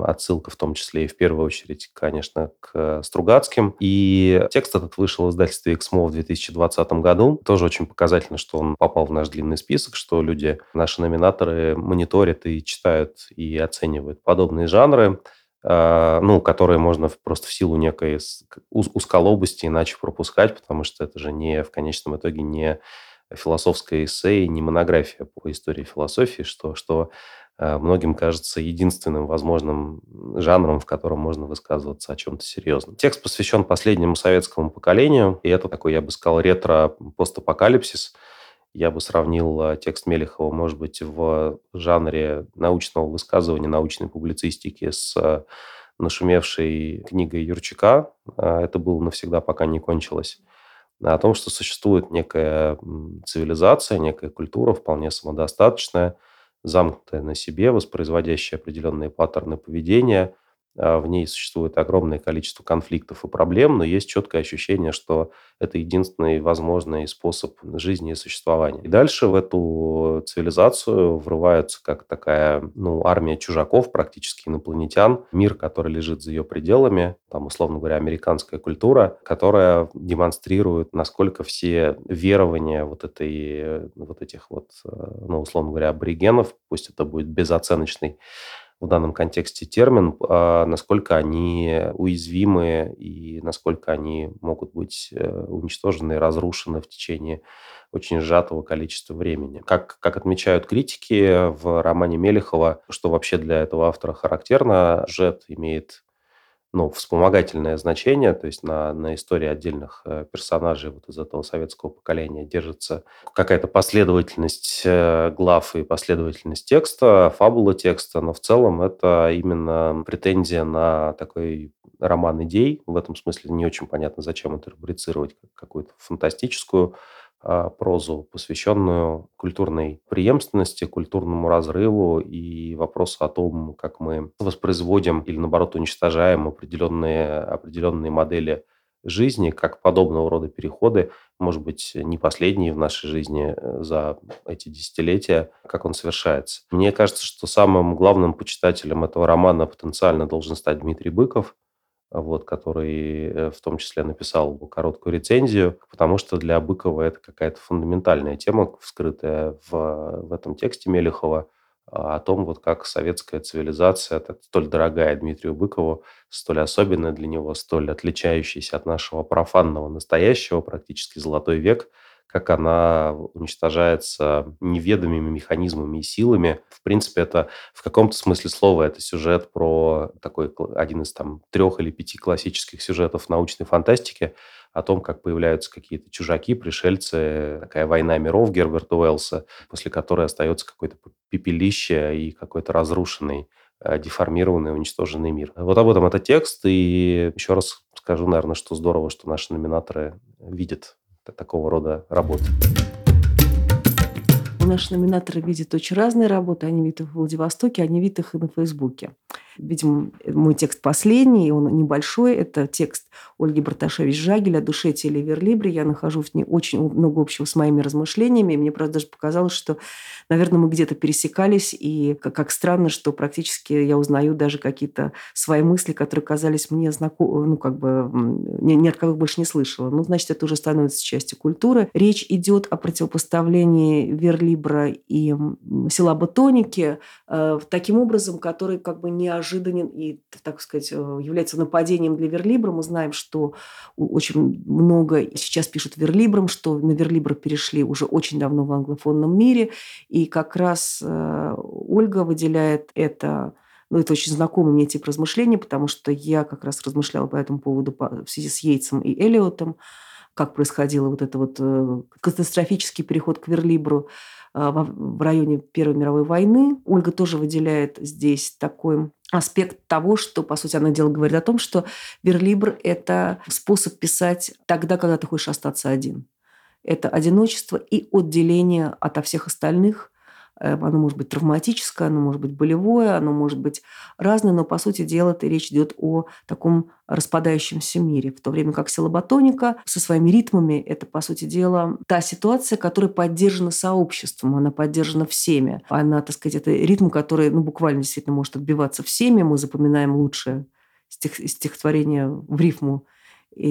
отсылка в том числе и в первую очередь, конечно, к Стругацким. И текст этот вышел в издательстве «Эксмо» в 2020 году. Тоже очень показательно, что он попал в наш длинный список, что люди, наши номинаторы, мониторят и читают и оценивают подобные жанры а, ну, которые можно просто в силу некой узколобости иначе пропускать, потому что это же не в конечном итоге не философское эссе, не монография по истории философии, что, что э, многим кажется единственным возможным жанром, в котором можно высказываться о чем-то серьезном. Текст посвящен последнему советскому поколению, и это такой, я бы сказал, ретро-постапокалипсис. Я бы сравнил э, текст Мелехова, может быть, в жанре научного высказывания, научной публицистики с э, нашумевшей книгой Юрчака. Это было навсегда, пока не кончилось о том, что существует некая цивилизация, некая культура вполне самодостаточная, замкнутая на себе, воспроизводящая определенные паттерны поведения, в ней существует огромное количество конфликтов и проблем, но есть четкое ощущение, что это единственный возможный способ жизни и существования. И дальше в эту цивилизацию врываются как такая ну, армия чужаков, практически инопланетян, мир, который лежит за ее пределами, там, условно говоря, американская культура, которая демонстрирует, насколько все верования вот, этой, вот этих вот, э, ну, условно говоря, аборигенов, пусть это будет безоценочный в данном контексте термин, а насколько они уязвимы и насколько они могут быть э, уничтожены разрушены в течение очень сжатого количества времени. Как, как отмечают критики в романе Мелехова, что вообще для этого автора характерно, Жет имеет ну, вспомогательное значение, то есть на, на истории отдельных э, персонажей вот из этого советского поколения держится какая-то последовательность э, глав и последовательность текста, фабула текста, но в целом это именно претензия на такой роман идей. В этом смысле не очень понятно, зачем это как какую-то фантастическую прозу, посвященную культурной преемственности, культурному разрыву и вопросу о том, как мы воспроизводим или, наоборот, уничтожаем определенные, определенные модели жизни, как подобного рода переходы, может быть, не последние в нашей жизни э, за эти десятилетия, как он совершается. Мне кажется, что самым главным почитателем этого романа потенциально должен стать Дмитрий Быков – вот, который э, в том числе написал короткую рецензию, потому что для Быкова это какая-то фундаментальная тема, вскрытая в, в этом тексте Мелехова, а, о том, вот как советская цивилизация, столь дорогая Дмитрию Быкову, столь особенная для него, столь отличающаяся от нашего профанного настоящего, практически золотой век – как она уничтожается неведомыми механизмами и силами. В принципе, это в каком-то смысле слова это сюжет про такой один из там трех или пяти классических сюжетов научной фантастики, о том, как появляются какие-то чужаки, пришельцы, такая война миров Герберта Уэллса, после которой остается какое-то пепелище и какой-то разрушенный Э, деформированный, уничтоженный мир. Вот об этом это текст. И еще раз скажу, наверное, что здорово, что наши номинаторы видят такого рода работы. Наши номинаторы видят очень разные работы. Они видят их в Владивостоке, они видят их и на Фейсбуке. Видимо, мой текст последний, он небольшой. Это текст Ольги Барташевич-Жагель о душе теле Верлибре. Я нахожу в ней очень много общего с моими размышлениями. Мне, правда, даже показалось, что, наверное, мы где-то пересекались. И как, как странно, что практически я узнаю даже какие-то свои мысли, которые казались мне знакомы, ну, как бы, ни, ни от кого больше не слышала. Ну, значит, это уже становится частью культуры. Речь идет о противопоставлении Верлибра и села Ботоники э, таким образом, который как бы неожиданен и, так сказать, э, является нападением для Верлибра. Мы знаем, что очень много сейчас пишут верлибром, что на верлибр перешли уже очень давно в англофонном мире. И как раз э, Ольга выделяет это ну, это очень знакомый мне тип размышлений, потому что я как раз размышляла по этому поводу в связи с Йейтсом и Элиотом, как происходил вот этот вот э, катастрофический переход к верлибру в районе Первой мировой войны. Ольга тоже выделяет здесь такой аспект того, что, по сути, она дело говорит о том, что верлибр – это способ писать тогда, когда ты хочешь остаться один. Это одиночество и отделение от всех остальных, оно может быть травматическое, оно может быть болевое, оно может быть разное, но, по сути дела, это речь идет о таком распадающемся мире. В то время как силоботоника со своими ритмами – это, по сути дела, та ситуация, которая поддержана сообществом, она поддержана всеми. Она, так сказать, это ритм, который ну, буквально действительно может отбиваться всеми. Мы запоминаем лучшее стих, стихотворение в рифму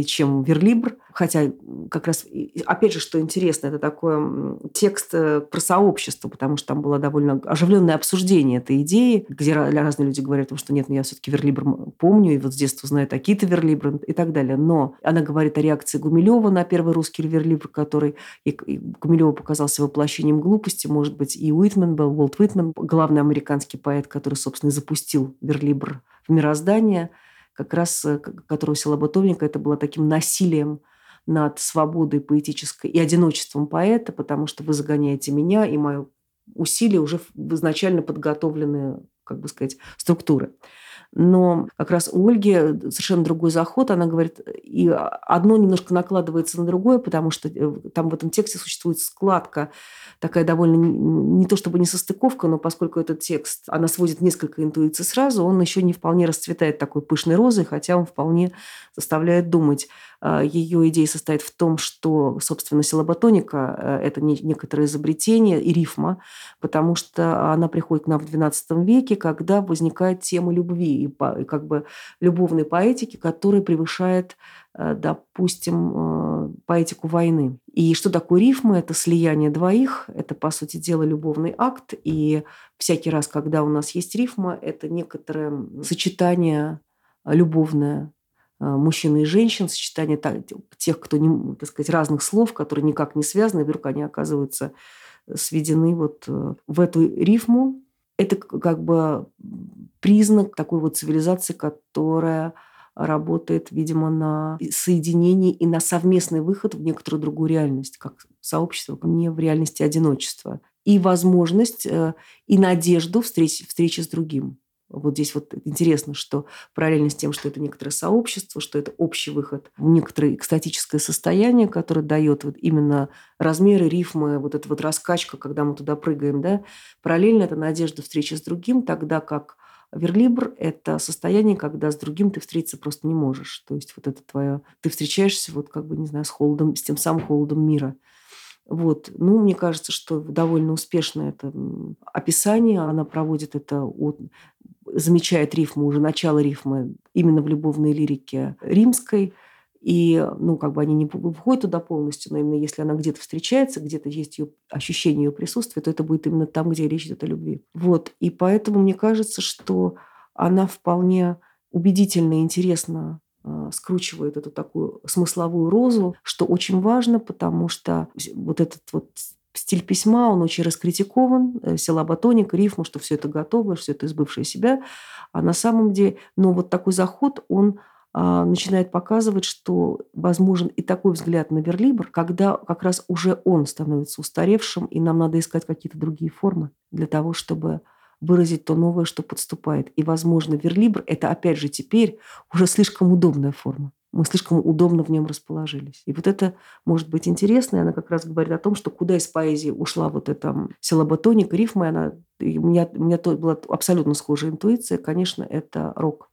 чем Верлибр. Хотя как раз, опять же, что интересно, это такой текст э, про сообщество, потому что там было довольно оживленное обсуждение этой идеи, где разные люди говорят о том, что нет, ну я все-таки Верлибр помню, и вот с детства знаю такие-то Верлибры и так далее. Но она говорит о реакции Гумилева на первый русский Верлибр, который и Гумилеву показался воплощением глупости, может быть, и Уитмен был, Уолт Уитмен, главный американский поэт, который, собственно, и запустил Верлибр в мироздание – как раз э, которого села Бутовника, это было таким насилием над свободой поэтической и одиночеством поэта, потому что вы загоняете меня и мое усилие уже в изначально подготовленные, как бы сказать, структуры. Но как раз у Ольги совершенно другой заход. Она говорит, и одно немножко накладывается на другое, потому что э, там в этом тексте существует складка такая довольно не то чтобы не состыковка, но поскольку этот текст, она сводит несколько интуиций сразу, он еще не вполне расцветает такой пышной розой, хотя он вполне заставляет думать. А, Ее идея состоит в том, что, собственно, силоботоника э, – это некоторое изобретение и рифма, потому что она приходит к нам в XII веке, когда возникает тема любви и как бы любовной поэтики, которая превышает Э, допустим, э, поэтику войны. И что такое рифмы? Это слияние двоих, это, по сути дела, любовный акт. И всякий раз, когда у нас есть рифма, это некоторое сочетание любовное э, мужчины и женщин, сочетание тех, кто, не, так сказать, разных слов, которые никак не связаны, вдруг они оказываются сведены вот в эту рифму. Это как бы признак такой вот цивилизации, которая работает, видимо, на соединение и на совместный выход в некоторую другую реальность, как сообщество, не в реальности одиночества. И возможность, э, и надежду встречи, встречи с другим. Вот здесь вот интересно, что параллельно с тем, что это некоторое сообщество, что это общий выход некоторое экстатическое состояние, которое дает вот именно размеры, рифмы, вот эта вот раскачка, когда мы туда прыгаем, да, параллельно это надежда встречи с другим, тогда как Верлибр – это состояние, когда с другим ты встретиться просто не можешь. То есть вот это твое... Ты встречаешься вот как бы, не знаю, с холодом, с тем самым холодом мира. Вот. Ну, мне кажется, что довольно успешно это описание. Она проводит это от замечает рифму, уже начало рифмы именно в любовной лирике римской – и, ну, как бы они не выходят туда полностью, но именно если она где-то встречается, где-то есть ее ощущение ее присутствия, то это будет именно там, где речь идет о любви. Вот. И поэтому мне кажется, что она вполне убедительно и интересно э, скручивает эту такую смысловую розу, что очень важно, потому что вот этот вот стиль письма, он очень раскритикован, э, силаботоник, рифма, что все это готово, все это избывшее себя. А на самом деле, но вот такой заход, он а, начинает показывать, что возможен и такой взгляд на верлибр, когда как раз уже он становится устаревшим, и нам надо искать какие-то другие формы для того, чтобы выразить то новое, что подступает. И, возможно, верлибр – это, опять же, теперь уже слишком удобная форма. Мы слишком удобно в нем расположились. И вот это может быть интересно, и она как раз говорит о том, что куда из поэзии ушла вот эта силоботоника, рифма, она, у меня, у меня то была абсолютно схожая интуиция, конечно, это рок.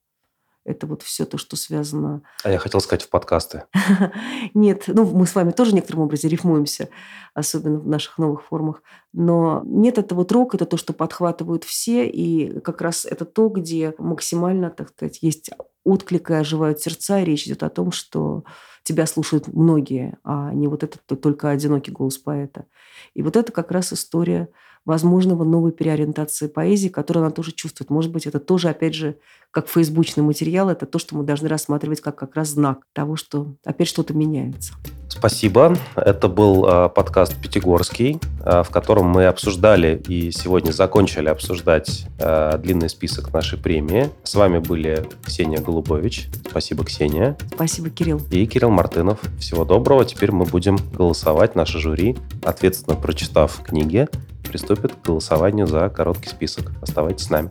Это вот все то, что связано... А я хотел сказать в подкасты. Нет, ну мы с вами тоже некоторым образом рифмуемся, особенно в наших новых формах. Но нет, это вот рок, это то, что подхватывают все, и как раз это то, где максимально, так сказать, есть отклик и оживают сердца, и речь идет о том, что тебя слушают многие, а не вот этот только одинокий голос поэта. И вот это как раз история возможного новой переориентации поэзии, которую она тоже чувствует. Может быть, это тоже, опять же, как фейсбучный материал, это то, что мы должны рассматривать как как раз знак того, что опять что-то меняется. Спасибо. Это был э, подкаст «Пятигорский», э, в котором мы обсуждали и сегодня закончили обсуждать э, длинный список нашей премии. С вами были Ксения Голубович. Спасибо, Ксения. Спасибо, Кирилл. И Кирилл Мартынов. Всего доброго. Теперь мы будем голосовать. Наше жюри, ответственно прочитав книги, приступит к голосованию за короткий список. Оставайтесь с нами.